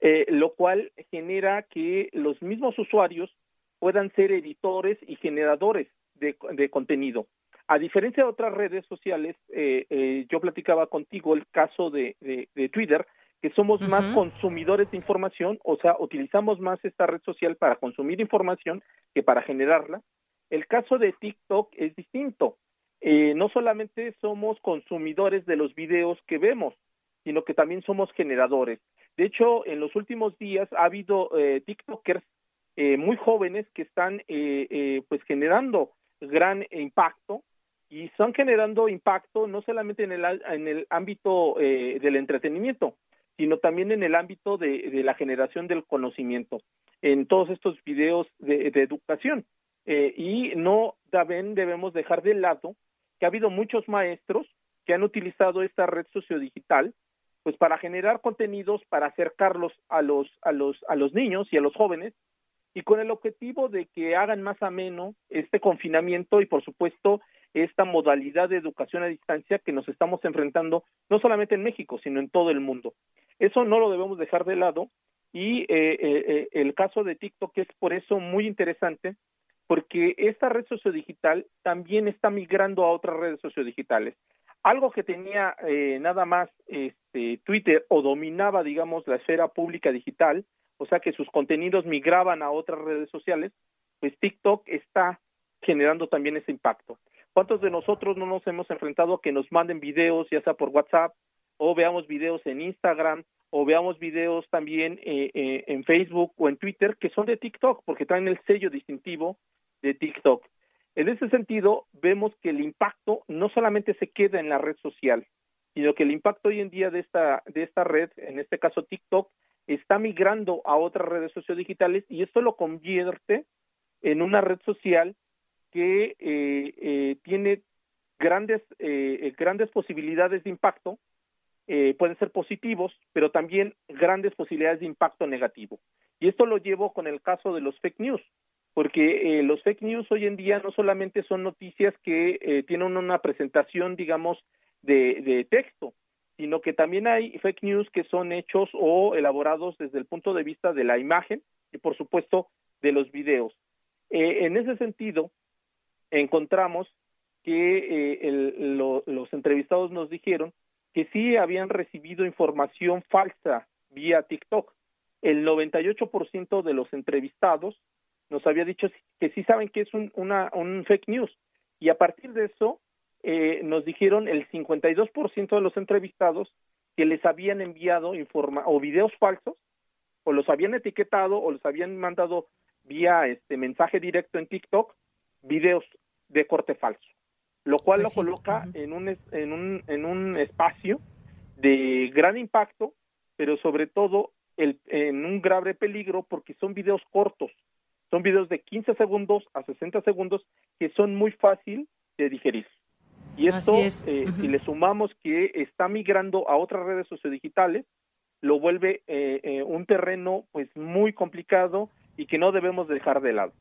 eh, lo cual genera que los mismos usuarios puedan ser editores y generadores de, de contenido. A diferencia de otras redes sociales, eh, eh, yo platicaba contigo el caso de, de, Twitter, que somos más consumidores de información, o sea, utilizamos más esta red social para consumir información que para generarla. El caso de TikTok es distinto. Eh, no solamente somos consumidores de los videos que vemos, sino que también somos generadores. De hecho, en los últimos días ha habido eh, TikTokers eh, muy jóvenes que están pues generando gran impacto y están generando impacto no solamente en el, en el ámbito del entretenimiento, sino también en el ámbito de, la generación del conocimiento, en todos estos videos de educación. Eh, y no también debemos dejar de lado que ha habido muchos maestros que han utilizado esta red sociodigital pues para generar contenidos para acercarlos a los a los a los niños y a los jóvenes y con el objetivo de que hagan más ameno este confinamiento y por supuesto esta modalidad de educación a distancia que nos estamos enfrentando no solamente en México sino en todo el mundo. Eso no lo debemos dejar de lado y eh, eh, el caso de TikTok es por eso muy interesante porque esta red sociodigital también está migrando a otras redes sociodigitales. Algo que tenía eh, nada más este, Twitter o dominaba, digamos, la esfera pública digital, o sea que sus contenidos migraban a otras redes sociales, pues TikTok está generando también ese impacto. ¿Cuántos de nosotros no nos hemos enfrentado a que nos manden videos, ya sea por WhatsApp, o veamos videos en Instagram, o veamos videos también eh, eh, en Facebook o en Twitter que son de TikTok, porque traen el sello distintivo de TikTok. En ese sentido, vemos que el impacto no solamente se queda en la red social, sino que el impacto hoy en día de esta, de esta red, en este caso TikTok, está migrando a otras redes sociodigitales y esto lo convierte en una red social que eh, eh, tiene grandes, eh, grandes posibilidades de impacto, pueden ser positivos, pero también grandes posibilidades de impacto negativo. Y esto lo llevo con el caso de los fake news, porque los fake news hoy en día no solamente son noticias que tienen una presentación, digamos, de, de texto, sino que también hay fake news que son hechos o elaborados desde el punto de vista de la imagen y por supuesto de los videos. Eh, en ese sentido, encontramos que eh, los entrevistados nos dijeron que sí habían recibido información falsa vía TikTok. El 98% de los entrevistados nos había dicho que sí saben que es un, una, un fake news. Y a partir de eso, eh, nos dijeron el 52% de los entrevistados que les habían enviado informa o videos falsos, o los habían etiquetado, o los habían mandado vía este mensaje directo en TikTok videos de corte falso, lo cual pues lo coloca en un en un en un espacio de gran impacto, pero sobre todo el, en un grave peligro porque son videos cortos, son videos de 15 segundos a 60 segundos que son muy fácil de digerir. Y esto, eh, si le sumamos que está migrando a otras redes sociodigitales, lo vuelve eh, eh, un terreno pues muy complicado y que no debemos dejar de lado.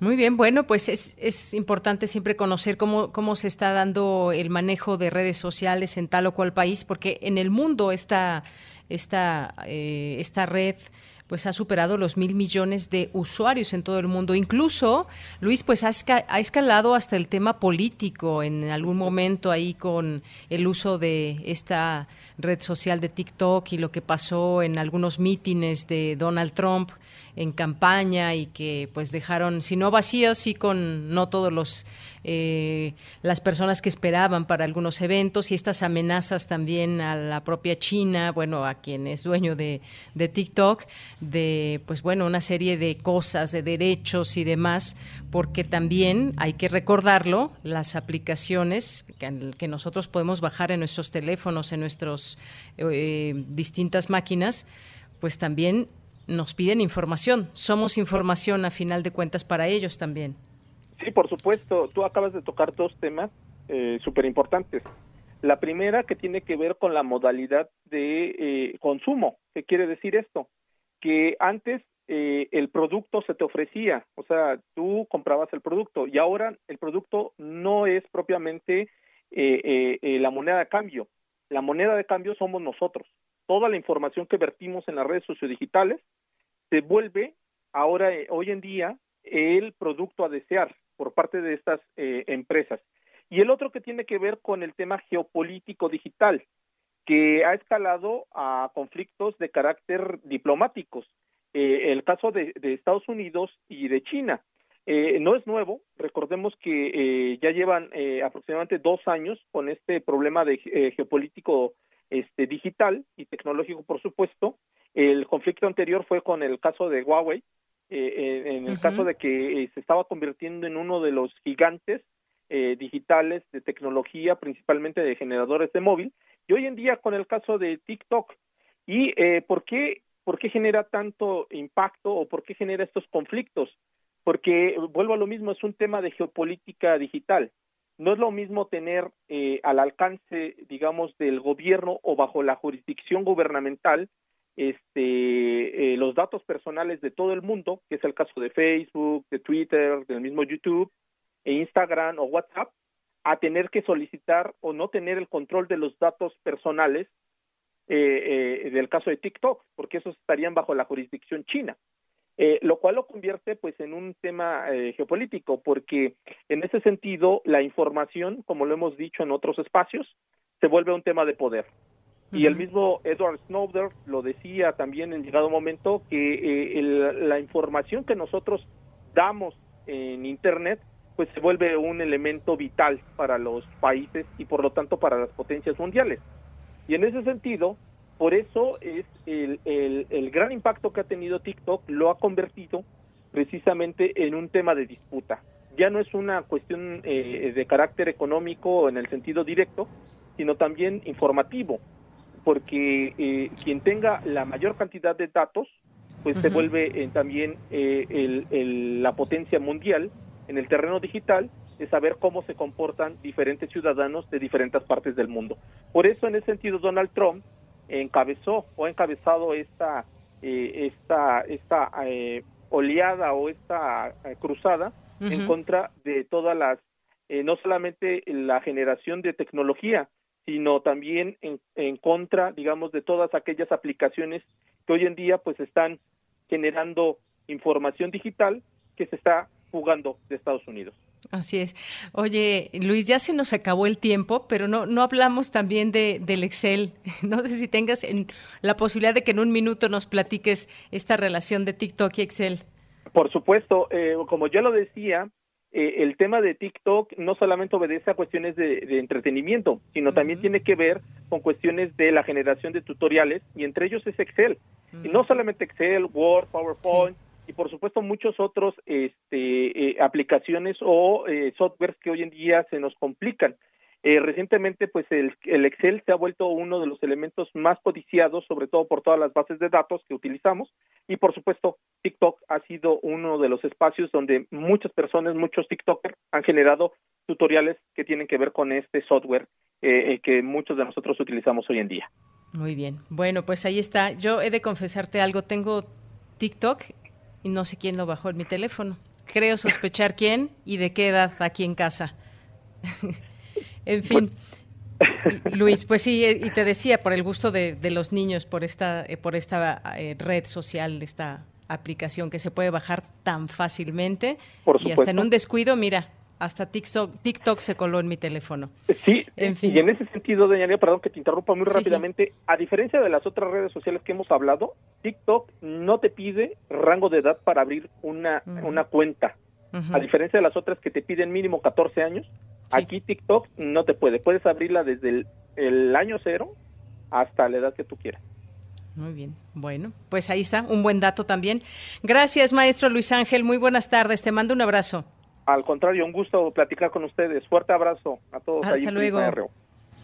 Muy bien, bueno, pues es, es importante siempre conocer cómo, cómo se está dando el manejo de redes sociales en tal o cual país, porque en el mundo esta, esta, esta red pues ha superado los mil millones de usuarios en todo el mundo. Incluso, Luis, pues ha, escalado hasta el tema político en algún momento ahí con el uso de esta red social de TikTok y lo que pasó en algunos mítines de Donald Trump en campaña y que pues dejaron, si no vacíos, sí con no todos los eh, las personas que esperaban para algunos eventos y estas amenazas también a la propia China, bueno, a quien es dueño de, de TikTok, de pues bueno, una serie de cosas, de derechos y demás, porque también hay que recordarlo, las aplicaciones que, nosotros podemos bajar en nuestros teléfonos, en nuestras eh, distintas máquinas, pues también nos piden información. Somos información a final de cuentas para ellos también. Sí, por supuesto. Tú acabas de tocar dos temas eh, súper importantes. La primera que tiene que ver con la modalidad de eh, consumo. ¿Qué quiere decir esto? Que antes eh, el producto se te ofrecía, o sea, tú comprabas el producto y ahora el producto no es propiamente la moneda de cambio. La moneda de cambio somos nosotros. Toda la información que vertimos en las redes sociodigitales se vuelve ahora, eh, hoy en día, el producto a desear por parte de estas eh, empresas. Y el otro que tiene que ver con el tema geopolítico digital, que ha escalado a conflictos de carácter diplomáticos. Eh, el caso de, Estados Unidos y de China. no es nuevo, recordemos que ya llevan aproximadamente dos años con este problema de geopolítico este, digital y tecnológico, por supuesto, el conflicto anterior fue con el caso de Huawei, eh, en el caso de que eh, se estaba convirtiendo en uno de los gigantes eh, digitales de tecnología, principalmente de generadores de móvil, y hoy en día con el caso de TikTok. ¿Y por, qué, por qué genera tanto impacto o por qué genera estos conflictos? Porque, vuelvo a lo mismo, es un tema de geopolítica digital. No es lo mismo tener al alcance, digamos, del gobierno o bajo la jurisdicción gubernamental este, eh, los datos personales de todo el mundo, que es el caso de Facebook, de Twitter, del mismo YouTube, e Instagram o WhatsApp, a tener que solicitar o no tener el control de los datos personales eh, eh, del caso de TikTok, porque esos estarían bajo la jurisdicción china. lo cual lo convierte pues en un tema geopolítico, porque en ese sentido la información, como lo hemos dicho en otros espacios, se vuelve un tema de poder. Y el mismo Edward Snowden lo decía también en llegado momento que eh, la información que nosotros damos en Internet pues se vuelve un elemento vital para los países y por lo tanto para las potencias mundiales. Y en ese sentido, por eso es el, el, el gran impacto que ha tenido TikTok lo ha convertido precisamente en un tema de disputa. Ya no es una cuestión eh, de carácter económico en el sentido directo, sino también informativo, porque eh, quien tenga la mayor cantidad de datos, pues se vuelve eh, también eh, el, el- la potencia mundial en el terreno digital de saber cómo se comportan diferentes ciudadanos de diferentes partes del mundo. Por eso, en ese sentido, Donald Trump encabezó o ha encabezado esta eh, esta esta eh, oleada o esta cruzada en contra de todas las eh, no solamente la generación de tecnología sino también en, en contra digamos de todas aquellas aplicaciones que hoy en día pues están generando información digital que se está fugando de Estados Unidos. Así es. Oye, Luis, ya se nos acabó el tiempo, pero no, no hablamos también de, del Excel. No sé si tengas en- la posibilidad de que en un minuto nos platiques esta relación de TikTok y Excel. Por supuesto, eh, como ya lo decía, eh, el tema de TikTok no solamente obedece a cuestiones de, de entretenimiento, sino también tiene que ver con cuestiones de la generación de tutoriales y entre ellos es Excel. Y no solamente Excel, Word, PowerPoint y por supuesto muchos otros este, eh, aplicaciones o eh, softwares que hoy en día se nos complican. Eh, recientemente, pues el, el Excel se ha vuelto uno de los elementos más codiciados, sobre todo por todas las bases de datos que utilizamos, y por supuesto, TikTok ha sido uno de los espacios donde muchas personas, muchos TikTokers han generado tutoriales que tienen que ver con este software eh, eh, que muchos de nosotros utilizamos hoy en día. Muy bien. Bueno, pues ahí está. Yo he de confesarte algo. Tengo TikTok y no sé quién lo bajó en mi teléfono. Creo sospechar quién y de qué edad aquí en casa. en fin. Luis, pues sí, eh, y te decía, por el gusto de, de los niños, por esta, eh, por esta eh, red social, esta aplicación que se puede bajar tan fácilmente. Por y hasta en un descuido, mira, hasta TikTok, TikTok se coló en mi teléfono. Sí, En fin. y en ese sentido, Daniela, perdón que te interrumpa muy Sí, rápidamente, a diferencia de las otras redes sociales que hemos hablado, TikTok no te pide rango de edad para abrir una, una cuenta. A diferencia de las otras que te piden mínimo 14 años, aquí TikTok no te puede. Puedes abrirla desde el, el año cero hasta la edad que tú quieras. Muy bien. Bueno, pues ahí está, un buen dato también. Gracias, maestro Luis Ángel. Muy buenas tardes. Te mando un abrazo. Al contrario, un gusto platicar con ustedes. Fuerte abrazo a todos. Hasta en luego.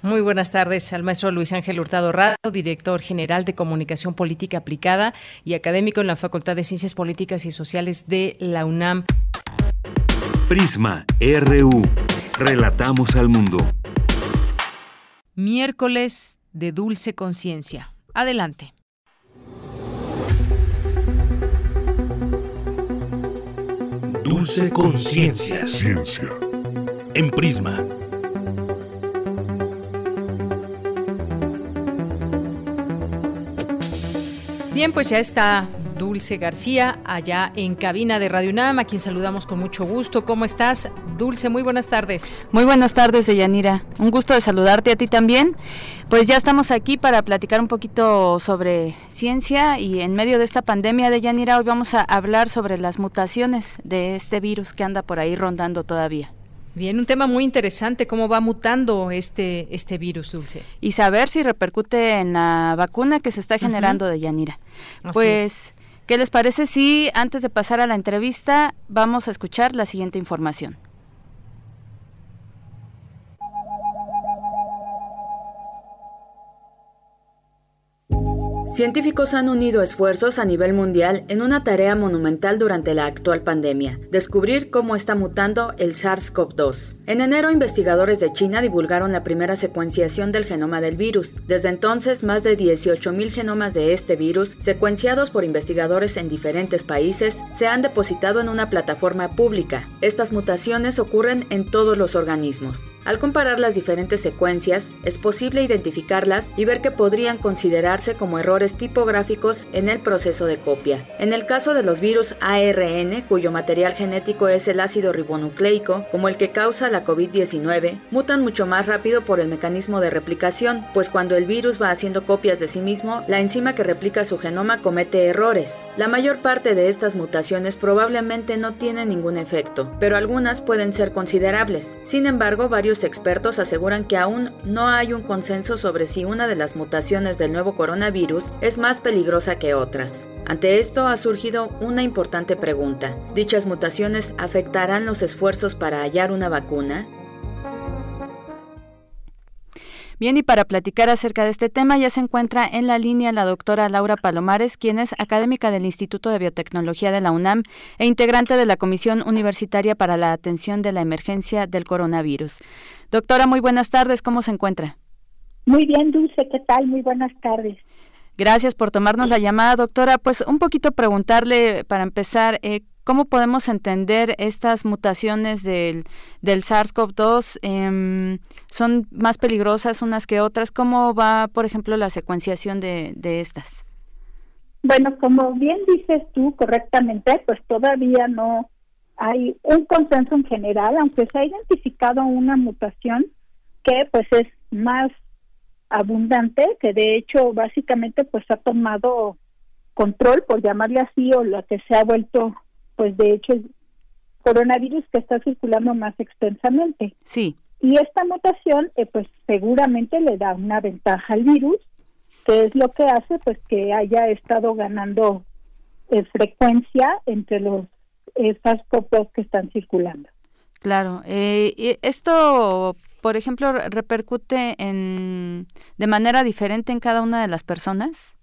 Muy buenas tardes al maestro Luis Ángel Hurtado Rado, director general de Comunicación Política Aplicada y académico en la Facultad de Ciencias Políticas y Sociales de la UNAM. Prisma RU. Relatamos al mundo. Miércoles de Dulce Conciencia. Adelante. Dulce Conciencia. Ciencia. En Prisma. Bien, pues ya está Dulce García allá en cabina de Radio UNAM, a quien saludamos con mucho gusto. ¿Cómo estás? Dulce, muy buenas tardes. Muy buenas tardes, Deyanira. Un gusto de saludarte a ti también. Pues ya estamos aquí para platicar un poquito sobre ciencia y en medio de esta pandemia, Deyanira, hoy vamos a hablar sobre las mutaciones de este virus que anda por ahí rondando todavía. Bien, un tema muy interesante, cómo va mutando este, este virus, Dulce. Y saber si repercute en la vacuna que se está generando, Deyanira. Así Pues, ¿qué les parece si antes de pasar a la entrevista vamos a escuchar la siguiente información? Científicos han unido esfuerzos a nivel mundial en una tarea monumental durante la actual pandemia, descubrir cómo está mutando el SARS-CoV-2. En enero, investigadores de China divulgaron la primera secuenciación del genoma del virus. Desde entonces, más de 18.000 genomas de este virus, secuenciados por investigadores en diferentes países, se han depositado en una plataforma pública. Estas mutaciones ocurren en todos los organismos. Al comparar las diferentes secuencias, es posible identificarlas y ver que podrían considerarse como errores tipográficos en el proceso de copia. En el caso de los virus ARN, cuyo material genético es el ácido ribonucleico, como el que causa la COVID-19, mutan mucho más rápido por el mecanismo de replicación, pues cuando el virus va haciendo copias de sí mismo, la enzima que replica su genoma comete errores. La mayor parte de estas mutaciones probablemente no tienen ningún efecto, pero algunas pueden ser considerables. Sin embargo, varios expertos aseguran que aún no hay un consenso sobre si una de las mutaciones del nuevo coronavirus es más peligrosa que otras. Ante esto ha surgido una importante pregunta. ¿Dichas mutaciones afectarán los esfuerzos para hallar una vacuna? Bien, y para platicar acerca de este tema ya se encuentra en la línea la doctora Laura Palomares, quien es académica del Instituto de Biotecnología de la UNAM e integrante de la Comisión Universitaria para la Atención de la Emergencia del Coronavirus. Doctora, muy buenas tardes, ¿cómo se encuentra? Muy bien, Dulce, ¿qué tal? Muy buenas tardes. Gracias por tomarnos la llamada, doctora. Pues un poquito preguntarle para empezar, eh, ¿Cómo podemos entender estas mutaciones del, del SARS-CoV-2? Em, ¿Son más peligrosas unas que otras? ¿Cómo va, por ejemplo, la secuenciación de, de estas? Bueno, como bien dices tú correctamente, pues todavía no hay un consenso en general, aunque se ha identificado una mutación que pues es más abundante, que de hecho básicamente pues ha tomado control, por llamarle así, o la que se ha vuelto pues de hecho coronavirus que está circulando más extensamente. Sí. Y esta mutación, eh, pues seguramente le da una ventaja al virus, que es lo que hace pues que haya estado ganando eh, frecuencia entre los estas copias que están circulando. Claro. Eh, esto, por ejemplo, repercute en de manera diferente en cada una de las personas.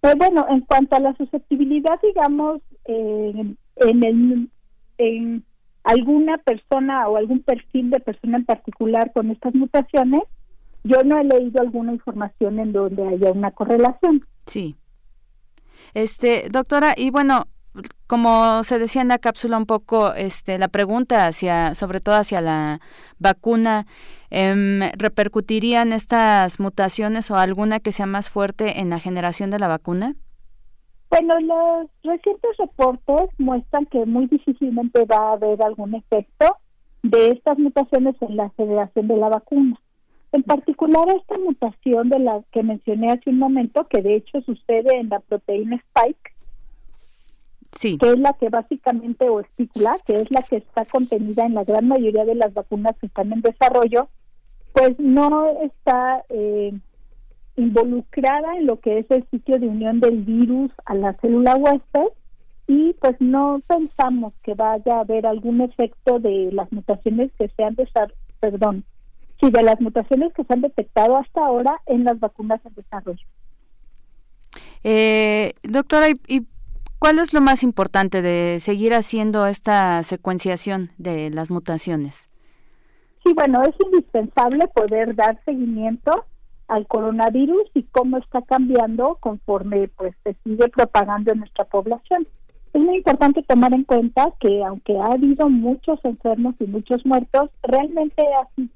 Pues bueno, en cuanto a la susceptibilidad, digamos, en, el, en alguna persona o algún perfil de persona en particular con estas mutaciones, yo no he leído alguna información en donde haya una correlación. Sí. Este, doctora, y bueno, como se decía en la cápsula un poco, este, la pregunta hacia, sobre todo hacia la vacuna, eh, ¿repercutirían estas mutaciones o alguna que sea más fuerte en la generación de la vacuna? Bueno, los recientes reportes muestran que muy difícilmente va a haber algún efecto de estas mutaciones en la generación de la vacuna. En particular, esta mutación de la que mencioné hace un momento, que de hecho sucede en la proteína Spike, sí. que es la que básicamente, o espícula, que es la que está contenida en la gran mayoría de las vacunas que están en desarrollo, pues no está eh, involucrada en lo que es el sitio de unión del virus a la célula huésped y pues no pensamos que vaya a haber algún efecto de las mutaciones que se han perdón, sí, de las mutaciones que se han detectado hasta ahora en las vacunas en desarrollo. Eh, doctora, ¿y cuál es lo más importante de seguir haciendo esta secuenciación de las mutaciones? Sí, bueno, es indispensable poder dar seguimiento al coronavirus y cómo está cambiando conforme pues se sigue propagando en nuestra población. Es muy importante tomar en cuenta que aunque ha habido muchos enfermos y muchos muertos, realmente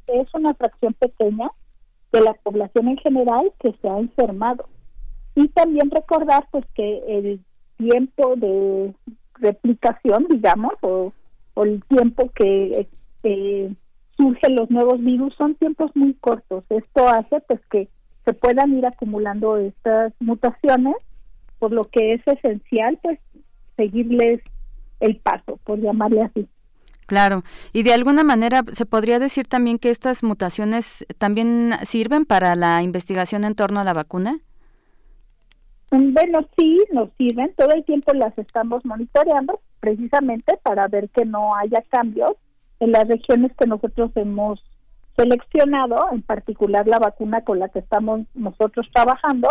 es una fracción pequeña de la población en general que se ha enfermado. Y también recordar pues que el tiempo de replicación, digamos, o, el tiempo que eh, surgen los nuevos virus son tiempos muy cortos. Esto hace pues que se puedan ir acumulando estas mutaciones, por lo que es esencial pues seguirles el paso, por llamarle así. Claro, y de alguna manera se podría decir también que estas mutaciones también sirven para la investigación en torno a la vacuna. Bueno, sí, nos sirven, todo el tiempo las estamos monitoreando precisamente para ver que no haya cambios en las regiones que nosotros hemos seleccionado, en particular la vacuna con la que estamos nosotros trabajando,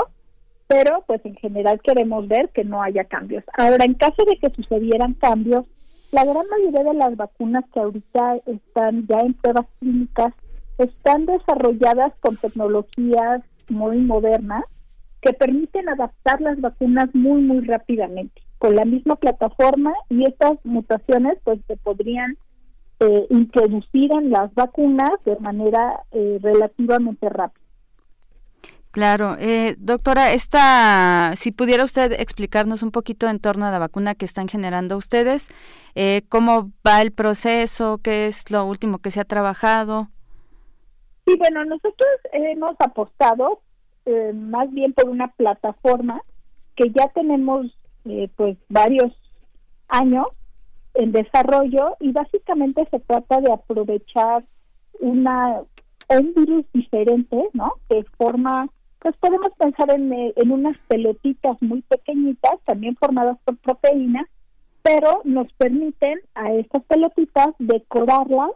pero pues en general queremos ver que no haya cambios. Ahora, en caso de que sucedieran cambios, la gran mayoría de las vacunas que ahorita están ya en pruebas clínicas están desarrolladas con tecnologías muy modernas que permiten adaptar las vacunas muy muy rápidamente con la misma plataforma y estas mutaciones pues se podrían eh, introducir las vacunas de manera eh, relativamente rápida. Claro, eh, doctora, esta, si pudiera usted explicarnos un poquito en torno a la vacuna que están generando ustedes, eh, cómo va el proceso, qué es lo último que se ha trabajado. Sí, bueno, nosotros hemos apostado más bien por una plataforma que ya tenemos pues varios años en desarrollo y básicamente se trata de aprovechar una un virus diferente, ¿no? Que forma, pues podemos pensar en, eh, en unas pelotitas muy pequeñitas, también formadas por proteínas, pero nos permiten a estas pelotitas decorarlas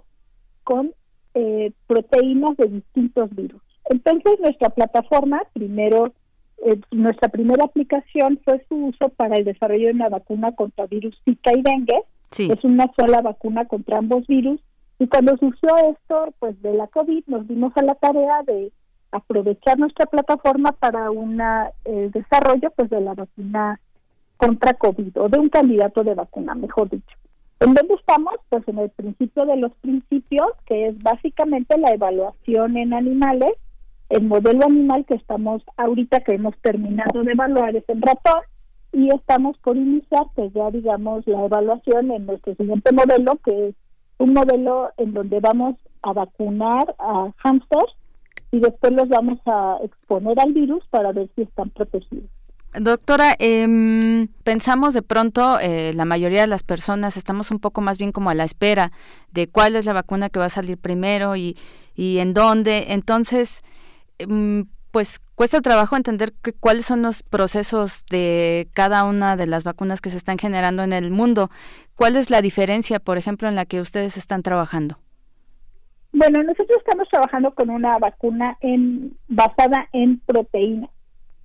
con eh, proteínas de distintos virus. Entonces nuestra plataforma, primero, eh, nuestra primera aplicación fue su uso para el desarrollo de una vacuna contra virus Zika y dengue. Es una sola vacuna contra ambos virus. Y cuando surgió esto, pues de la COVID, nos dimos a la tarea de aprovechar nuestra plataforma para una el desarrollo pues de la vacuna contra COVID o de un candidato de vacuna, mejor dicho. ¿En dónde estamos? Pues en el principio de los principios, que es básicamente la evaluación en animales. El modelo animal que estamos ahorita, que hemos terminado de evaluar, es en ratón, y estamos por iniciar, pues ya digamos, la evaluación en nuestro siguiente modelo, que es un modelo en donde vamos a vacunar a hamsters y después los vamos a exponer al virus para ver si están protegidos. Doctora, eh, pensamos de pronto, eh, la mayoría de las personas estamos un poco más bien como a la espera de cuál es la vacuna que va a salir primero y, y en dónde. Entonces, pues cuesta trabajo entender cuáles son los procesos de cada una de las vacunas que se están generando en el mundo. ¿Cuál es la diferencia, por ejemplo, en la que ustedes están trabajando? Bueno, nosotros estamos trabajando con una vacuna en, basada en proteínas.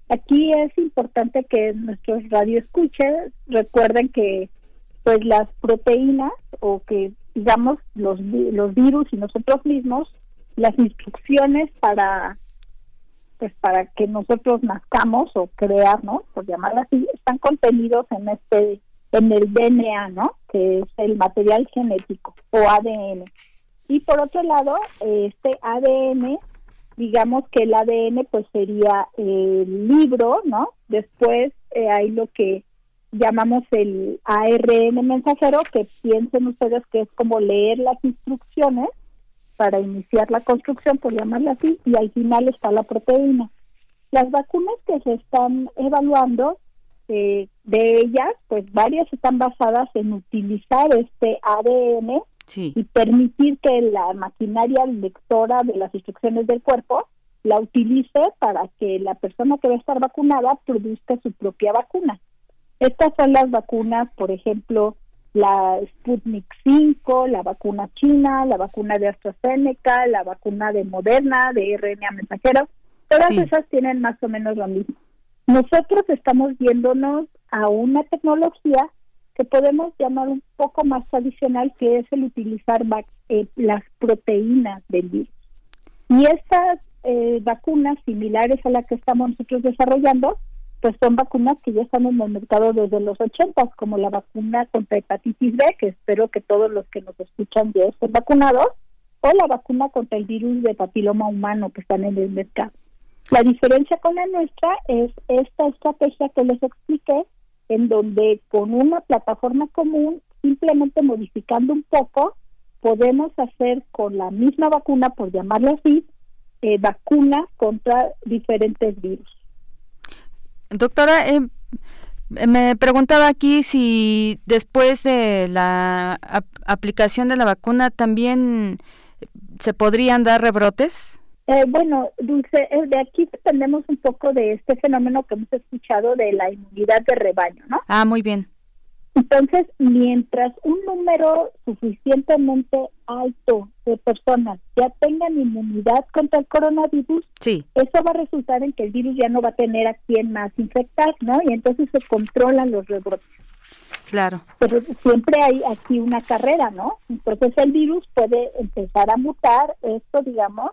Aquí es importante que nuestros radioescuches recuerden que pues las proteínas o que digamos los, los virus y nosotros mismos las instrucciones para pues para que nosotros nazcamos o crearnos por llamarlo así están contenidos en este en el DNA no que es el material genético o ADN y por otro lado este ADN digamos que el ADN pues sería el libro, ¿no? Después eh, hay lo que llamamos el ARN mensajero, que piensen ustedes que es como leer las instrucciones para iniciar la construcción, por llamarla así, y al final está la proteína. Las vacunas que se están evaluando, eh, de ellas, pues varias están basadas en utilizar este ADN y permitir que la maquinaria lectora de las instrucciones del cuerpo la utilice para que la persona que va a estar vacunada produzca su propia vacuna. Estas son las vacunas, por ejemplo, la Sputnik 5, la vacuna china, la vacuna de AstraZeneca, la vacuna de Moderna, de RNA mensajero. Todas esas tienen más o menos lo mismo. Nosotros estamos viéndonos a una tecnología que podemos llamar un poco más tradicional, que es el utilizar eh, las proteínas del virus. Y estas eh, vacunas similares a las que estamos nosotros desarrollando, pues son vacunas que ya están en el mercado desde los 80, como la vacuna contra hepatitis B, que espero que todos los que nos escuchan ya estén vacunados, o la vacuna contra el virus de papiloma humano que están en el mercado. La diferencia con la nuestra es esta estrategia que les expliqué, en donde con una plataforma común, simplemente modificando un poco, podemos hacer con la misma vacuna, por llamarla así, eh, vacunas contra diferentes virus. Doctora, eh, me preguntaba aquí si después de la aplicación de la vacuna también se podrían dar rebrotes. Eh, bueno, Dulce, eh, de aquí dependemos un poco de este fenómeno que hemos escuchado de la inmunidad de rebaño, ¿no? Ah, muy bien. Entonces, mientras un número suficientemente alto de personas ya tengan inmunidad contra el coronavirus, sí. eso va a resultar en que el virus ya no va a tener a quien más infectar, ¿no? Y entonces se controlan los rebrotes. Claro. Pero siempre hay aquí una carrera, ¿no? Entonces el virus puede empezar a mutar, esto digamos,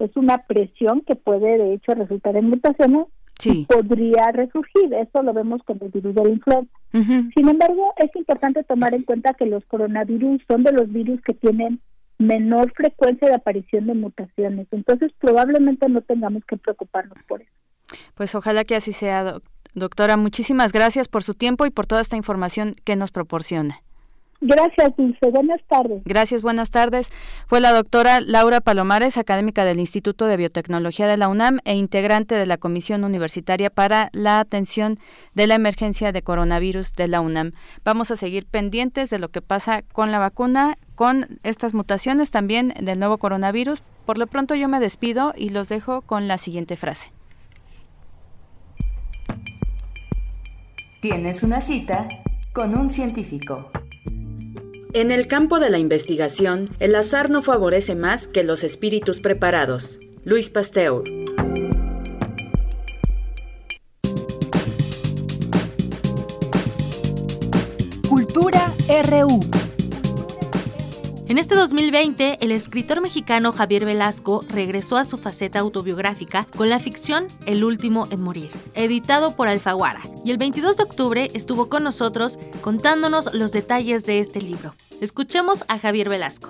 es una presión que puede de hecho resultar en mutaciones y podría resurgir. Eso lo vemos con el virus de la influenza. Sin embargo, es importante tomar en cuenta que los coronavirus son de los virus que tienen menor frecuencia de aparición de mutaciones. Entonces, probablemente no tengamos que preocuparnos por eso. Pues ojalá que así sea, doctora. Muchísimas gracias por su tiempo y por toda esta información que nos proporciona. Gracias, Dulce. Buenas tardes. Gracias, buenas tardes. Fue la doctora Laura Palomares, académica del Instituto de Biotecnología de la UNAM e integrante de la Comisión Universitaria para la Atención de la Emergencia de Coronavirus de la UNAM. Vamos a seguir pendientes de lo que pasa con la vacuna, con estas mutaciones también del nuevo coronavirus. Por lo pronto yo me despido y los dejo con la siguiente frase. Tienes una cita con un científico. En el campo de la investigación, el azar no favorece más que los espíritus preparados. Luis Pasteur. Cultura RU. En este 2020, el escritor mexicano Javier Velasco regresó a su faceta autobiográfica con la ficción El último en morir, editado por Alfaguara, y el 22 de octubre estuvo con nosotros contándonos los detalles de este libro. Escuchemos a Javier Velasco.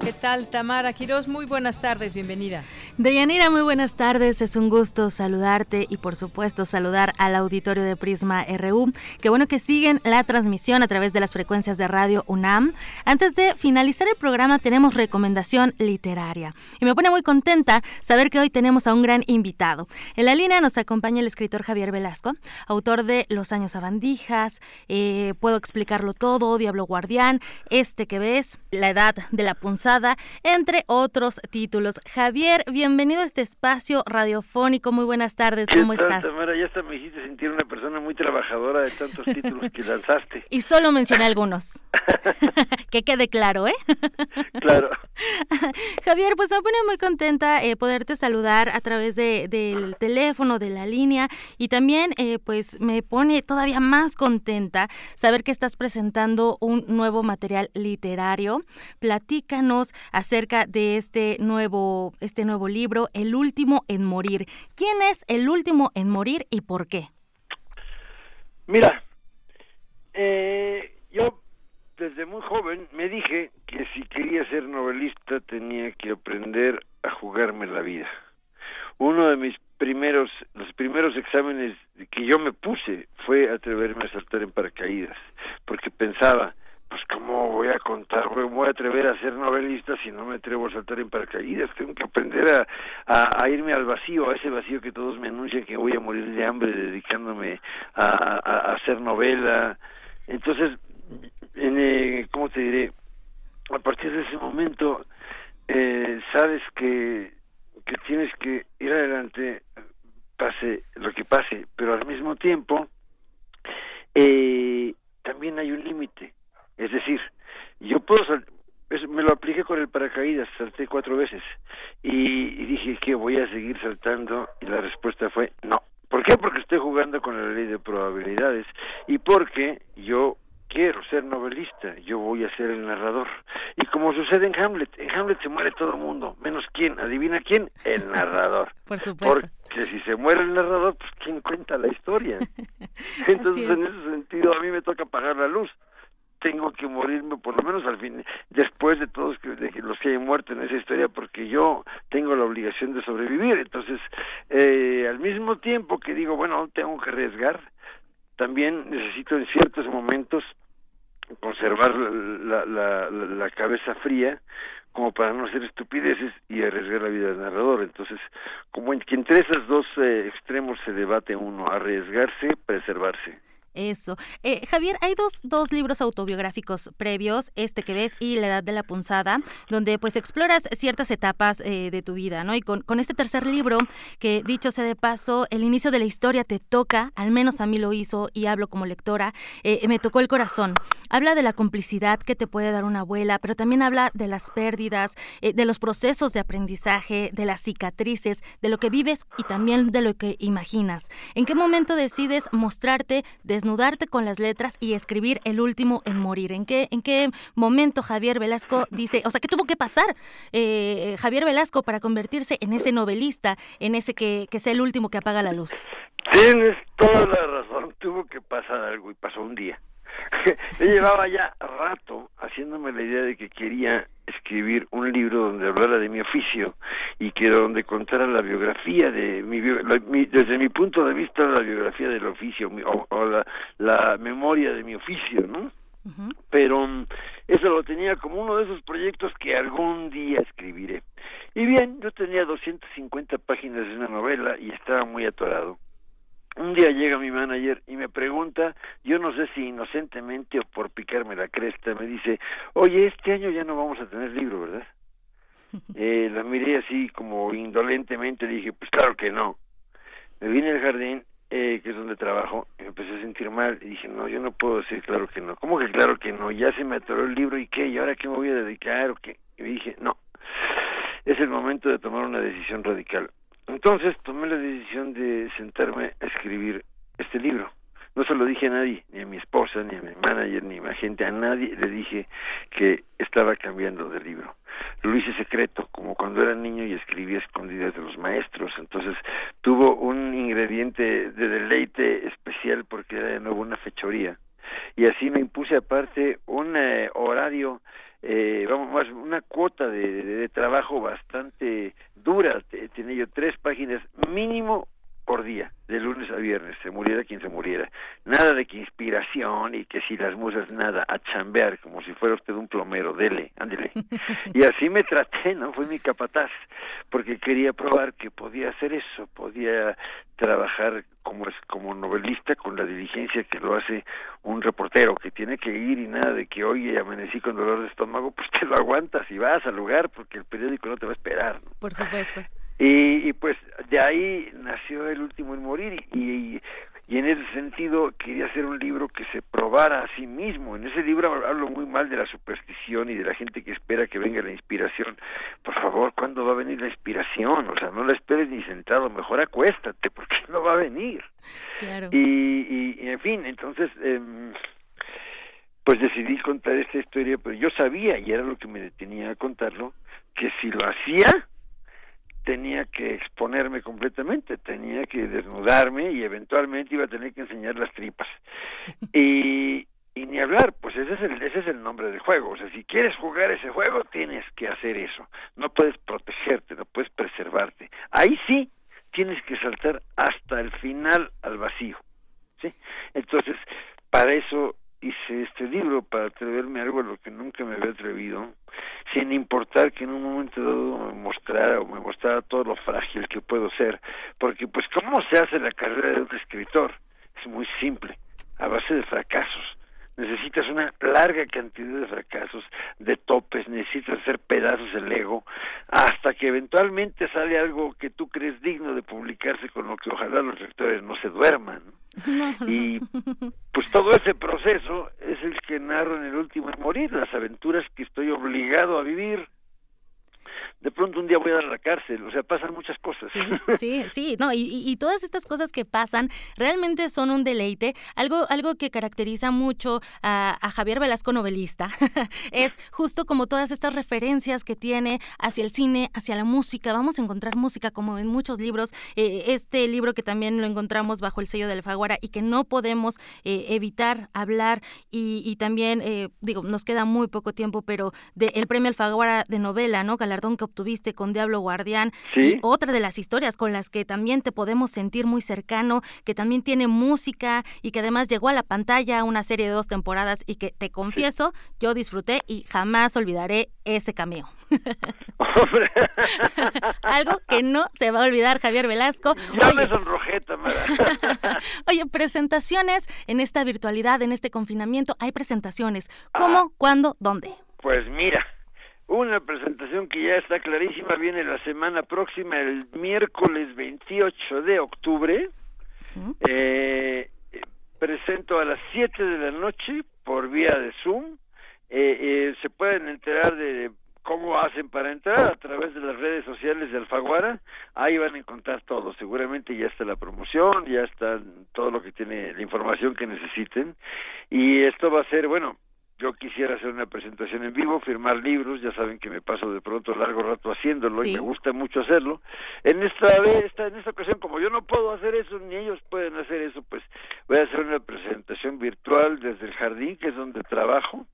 ¿Qué tal, Tamara Quiroz? Muy buenas tardes, bienvenida. Deyanira, muy buenas tardes. Es un gusto saludarte y, por supuesto, saludar al auditorio de Prisma RU. Qué bueno que siguen la transmisión a través de las frecuencias de Radio UNAM. Antes de finalizar el programa, tenemos recomendación literaria. Y me pone muy contenta saber que hoy tenemos a un gran invitado. En la línea nos acompaña el escritor Javier Velasco, autor de Los años abandijas, eh, Puedo explicarlo todo, Diablo Guardián, Este que ves, La edad de la punzada entre otros títulos. Javier, bienvenido a este espacio radiofónico. Muy buenas tardes, ¿cómo tal, estás? Tamara? ya hasta me hiciste sentir una persona muy trabajadora de tantos títulos que lanzaste. Y solo mencioné algunos. que quede claro, ¿eh? Claro. Javier, pues me pone muy contenta eh, poderte saludar a través de, del teléfono, de la línea, y también eh, pues me pone todavía más contenta saber que estás presentando un nuevo material literario. Platícanos acerca de este nuevo, este nuevo libro, El último en morir. ¿Quién es el último en morir y por qué? Mira, eh, yo desde muy joven me dije que si quería ser novelista tenía que aprender a jugarme la vida. Uno de mis primeros, los primeros exámenes que yo me puse fue atreverme a saltar en paracaídas, porque pensaba, pues cómo voy a contar, cómo voy a atrever a ser novelista si no me atrevo a saltar en paracaídas, tengo que aprender a, a, a irme al vacío, a ese vacío que todos me anuncian que voy a morir de hambre dedicándome a, a, a hacer novela. Entonces, en, eh, ¿cómo te diré? A partir de ese momento, eh, sabes que, que tienes que ir adelante, pase lo que pase, pero al mismo tiempo, eh, también hay un límite. Es decir, yo puedo sal- me lo apliqué con el paracaídas, salté cuatro veces y, y dije que voy a seguir saltando y la respuesta fue no. ¿Por qué? Porque estoy jugando con la ley de probabilidades y porque yo quiero ser novelista, yo voy a ser el narrador. Y como sucede en Hamlet, en Hamlet se muere todo el mundo, menos quién, adivina quién, el narrador. Por supuesto. Porque si se muere el narrador, pues quién cuenta la historia. Entonces, en ese sentido, a mí me toca apagar la luz. Tengo que morirme, por lo menos al fin, después de todos que, de los que hayan muerto en esa historia, porque yo tengo la obligación de sobrevivir. Entonces, eh, al mismo tiempo que digo, bueno, tengo que arriesgar, también necesito en ciertos momentos conservar la, la, la, la cabeza fría como para no hacer estupideces y arriesgar la vida del narrador. Entonces, como en, que entre esos dos eh, extremos se debate uno, arriesgarse, preservarse. Eso. Eh, Javier, hay dos, dos libros autobiográficos previos, este que ves y La Edad de la Punzada, donde pues exploras ciertas etapas eh, de tu vida, ¿no? Y con, con este tercer libro, que dicho sea de paso, el inicio de la historia te toca, al menos a mí lo hizo y hablo como lectora, eh, me tocó el corazón. Habla de la complicidad que te puede dar una abuela, pero también habla de las pérdidas, eh, de los procesos de aprendizaje, de las cicatrices, de lo que vives y también de lo que imaginas. ¿En qué momento decides mostrarte desnudarte con las letras y escribir el último en morir. ¿En qué, en qué momento Javier Velasco dice, o sea, qué tuvo que pasar eh, Javier Velasco para convertirse en ese novelista, en ese que, que sea el último que apaga la luz? Tienes toda la razón, tuvo que pasar algo y pasó un día. Yo llevaba ya rato haciéndome la idea de que quería escribir un libro donde hablara de mi oficio y que donde contara la biografía de mi, desde mi punto de vista la biografía del oficio o, la, la, memoria de mi oficio, ¿no? Pero mm, eso lo tenía como uno de esos proyectos que algún día escribiré. Y bien, yo tenía 250 páginas de una novela y estaba muy atorado un día llega mi manager y me pregunta, yo no sé si inocentemente o por picarme la cresta, me dice, oye, este año ya no vamos a tener libro, ¿verdad? Eh, la miré así como indolentemente, dije, pues claro que no. Me vine al jardín, eh, que es donde trabajo, y me empecé a sentir mal, y dije, no, yo no puedo decir claro que no. ¿Cómo que claro que no? Ya se me atoró el libro, ¿y qué? ¿Y ahora qué me voy a dedicar o qué? Y dije, no, es el momento de tomar una decisión radical entonces tomé la decisión de sentarme a escribir este libro. No se lo dije a nadie, ni a mi esposa, ni a mi manager, ni a mi agente, a nadie le dije que estaba cambiando de libro. Lo hice secreto, como cuando era niño y escribía escondidas de los maestros. Entonces tuvo un ingrediente de deleite especial porque era de nuevo una fechoría. Y así me impuse aparte un eh, horario eh, vamos más una cuota de, de, trabajo bastante dura. Tenía yo tres páginas mínimo por día, de lunes a viernes, se muriera quien se muriera. Nada de que inspiración y que si las musas, nada, a chambear, como si fuera usted un plomero, dele, ándele. Y así me traté, ¿no? Fue mi capataz, porque quería probar que podía hacer eso, podía trabajar como es como novelista con la diligencia que lo hace un reportero que tiene que ir y nada de que oye amanecí con dolor de estómago pues te lo aguantas y vas al lugar porque el periódico no te va a esperar por supuesto y, pues de ahí nació El último en morir y, y, en ese sentido quería hacer un libro que se probara a sí mismo. En ese libro hablo muy mal de la superstición y de la gente que espera que venga la inspiración. Por favor, ¿cuándo va a venir la inspiración? O sea, no la esperes ni sentado, mejor acuéstate porque no va a venir. Claro. Y, y, en fin, entonces... Eh, pues decidí contar esta historia, pero yo sabía, y era lo que me detenía a contarlo, que si lo hacía, tenía que exponerme completamente, tenía que desnudarme y eventualmente iba a tener que enseñar las tripas. Y, y ni hablar, pues ese es, el, ese es el nombre del juego. O sea, si quieres jugar ese juego, tienes que hacer eso. No puedes protegerte, no puedes preservarte. Ahí sí tienes que saltar hasta el final al vacío. ¿sí? Entonces, para eso hice este libro para atreverme a algo a lo que nunca me había atrevido, sin importar que en un momento dado me mostrara o me mostrara todo lo frágil que puedo ser, porque pues cómo se hace la carrera de un escritor, es muy simple, a base de fracasos. Necesitas una larga cantidad de fracasos, de topes, necesitas hacer pedazos el ego, hasta que eventualmente sale algo que tú crees digno de publicarse, con lo que ojalá los lectores no se duerman. Y pues todo ese proceso es el que narro en el último en morir, las aventuras que estoy obligado a vivir de pronto un día voy a dar a la cárcel, o sea, pasan muchas cosas. Sí, sí, sí, no, y, todas estas cosas que pasan realmente son un deleite. Algo, algo que caracteriza mucho a, Javier Velasco novelista es justo como todas estas referencias que tiene hacia el cine, hacia la música. Vamos a encontrar música como en muchos libros. Eh, este libro que también lo encontramos bajo el sello de Alfaguara y que no podemos eh, evitar hablar y, también, eh, digo, nos queda muy poco tiempo, pero del el premio Alfaguara de novela, ¿no? Galardón que tuviste con Diablo Guardián. Y otra de las historias con las que también te podemos sentir muy cercano, que también tiene música y que además llegó a la pantalla una serie de dos temporadas y que te confieso, yo disfruté y jamás olvidaré ese cameo. Algo que no se va a olvidar, Javier Velasco. Ya me sonrojé, Oye, presentaciones en esta virtualidad, en este confinamiento, hay presentaciones. ¿Cómo, ah. cuándo, dónde? Pues mira, una presentación que ya está clarísima, viene la semana próxima, el miércoles 28 de octubre. Eh, presento a las 7 de la noche por vía de Zoom. Eh, eh, se pueden enterar de cómo hacen para entrar a través de las redes sociales de Alfaguara. Ahí van a encontrar todo. Seguramente ya está la promoción, ya está todo lo que tiene, la información que necesiten. Y esto va a ser, bueno, yo quisiera hacer una presentación en vivo, firmar libros, ya saben que me paso de pronto largo rato haciéndolo y me gusta mucho hacerlo. En esta vez, en esta ocasión, como yo no puedo hacer eso, ni ellos pueden hacer eso, pues voy a hacer una presentación virtual desde el jardín, que es donde trabajo,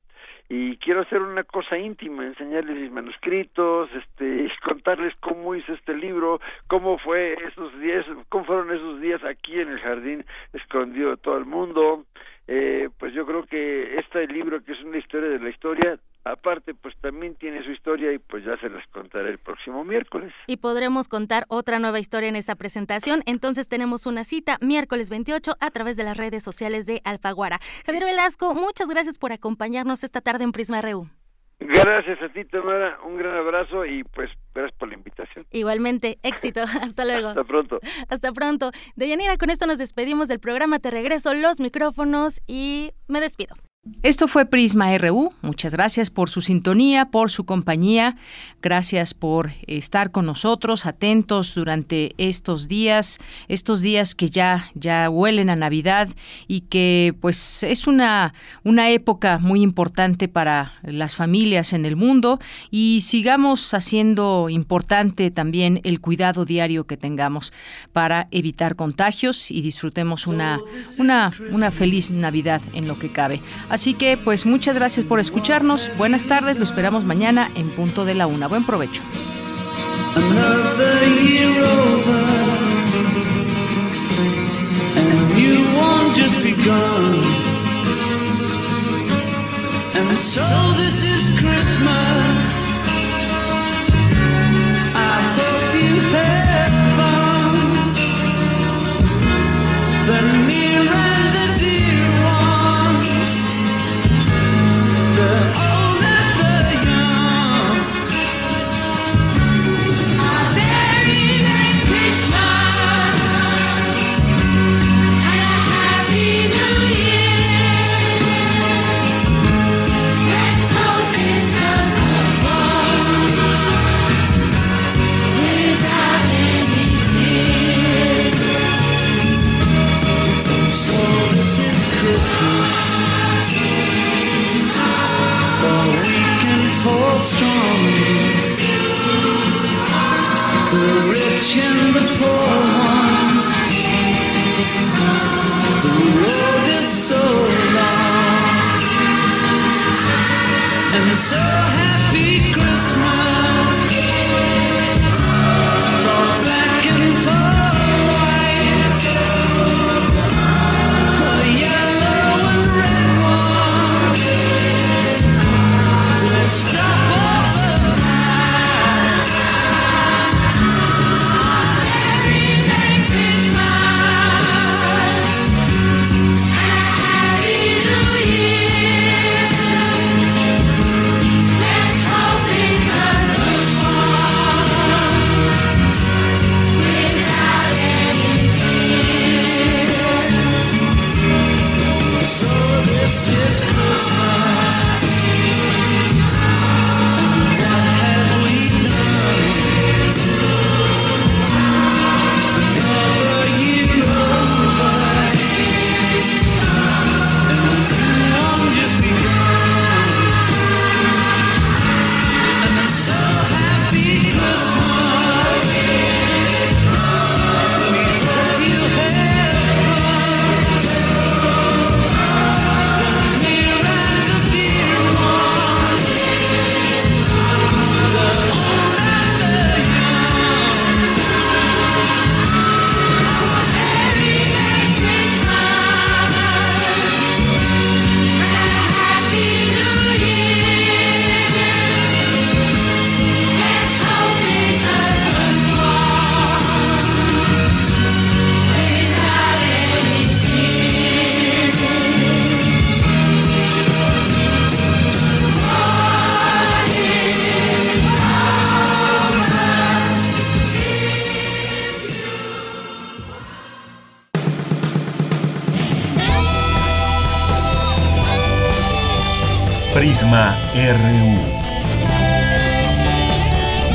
y quiero hacer una cosa íntima, enseñarles mis manuscritos, este, contarles cómo hice este libro, cómo fue esos días, cómo fueron esos días aquí en el jardín escondido de todo el mundo. Eh, pues yo creo que este libro que es una historia de la historia aparte pues también tiene su historia y pues ya se las contaré el próximo miércoles. Y podremos contar otra nueva historia en esa presentación, entonces tenemos una cita miércoles 28 a través de las redes sociales de Alfaguara. Javier Velasco, muchas gracias por acompañarnos esta tarde en Prisma RU. Gracias a ti, Tamara. Un gran abrazo y pues gracias por la invitación. Igualmente, éxito. Hasta luego. Hasta pronto. Hasta pronto. Deyanira, con esto nos despedimos del programa. Te regreso los micrófonos y me despido. Esto fue Prisma RU. Muchas gracias por su sintonía, por su compañía. Gracias por estar con nosotros, atentos durante estos días, estos días que ya ya huelen a Navidad y que pues es una una época muy importante para las familias en el mundo y sigamos haciendo importante también el cuidado diario que tengamos para evitar contagios y disfrutemos una una una feliz Navidad en lo que cabe. Así que pues muchas gracias por escucharnos. Buenas tardes, lo esperamos mañana en punto de la una. Buen provecho.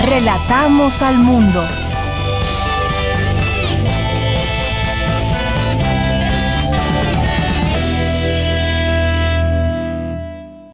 Relatamos al mundo.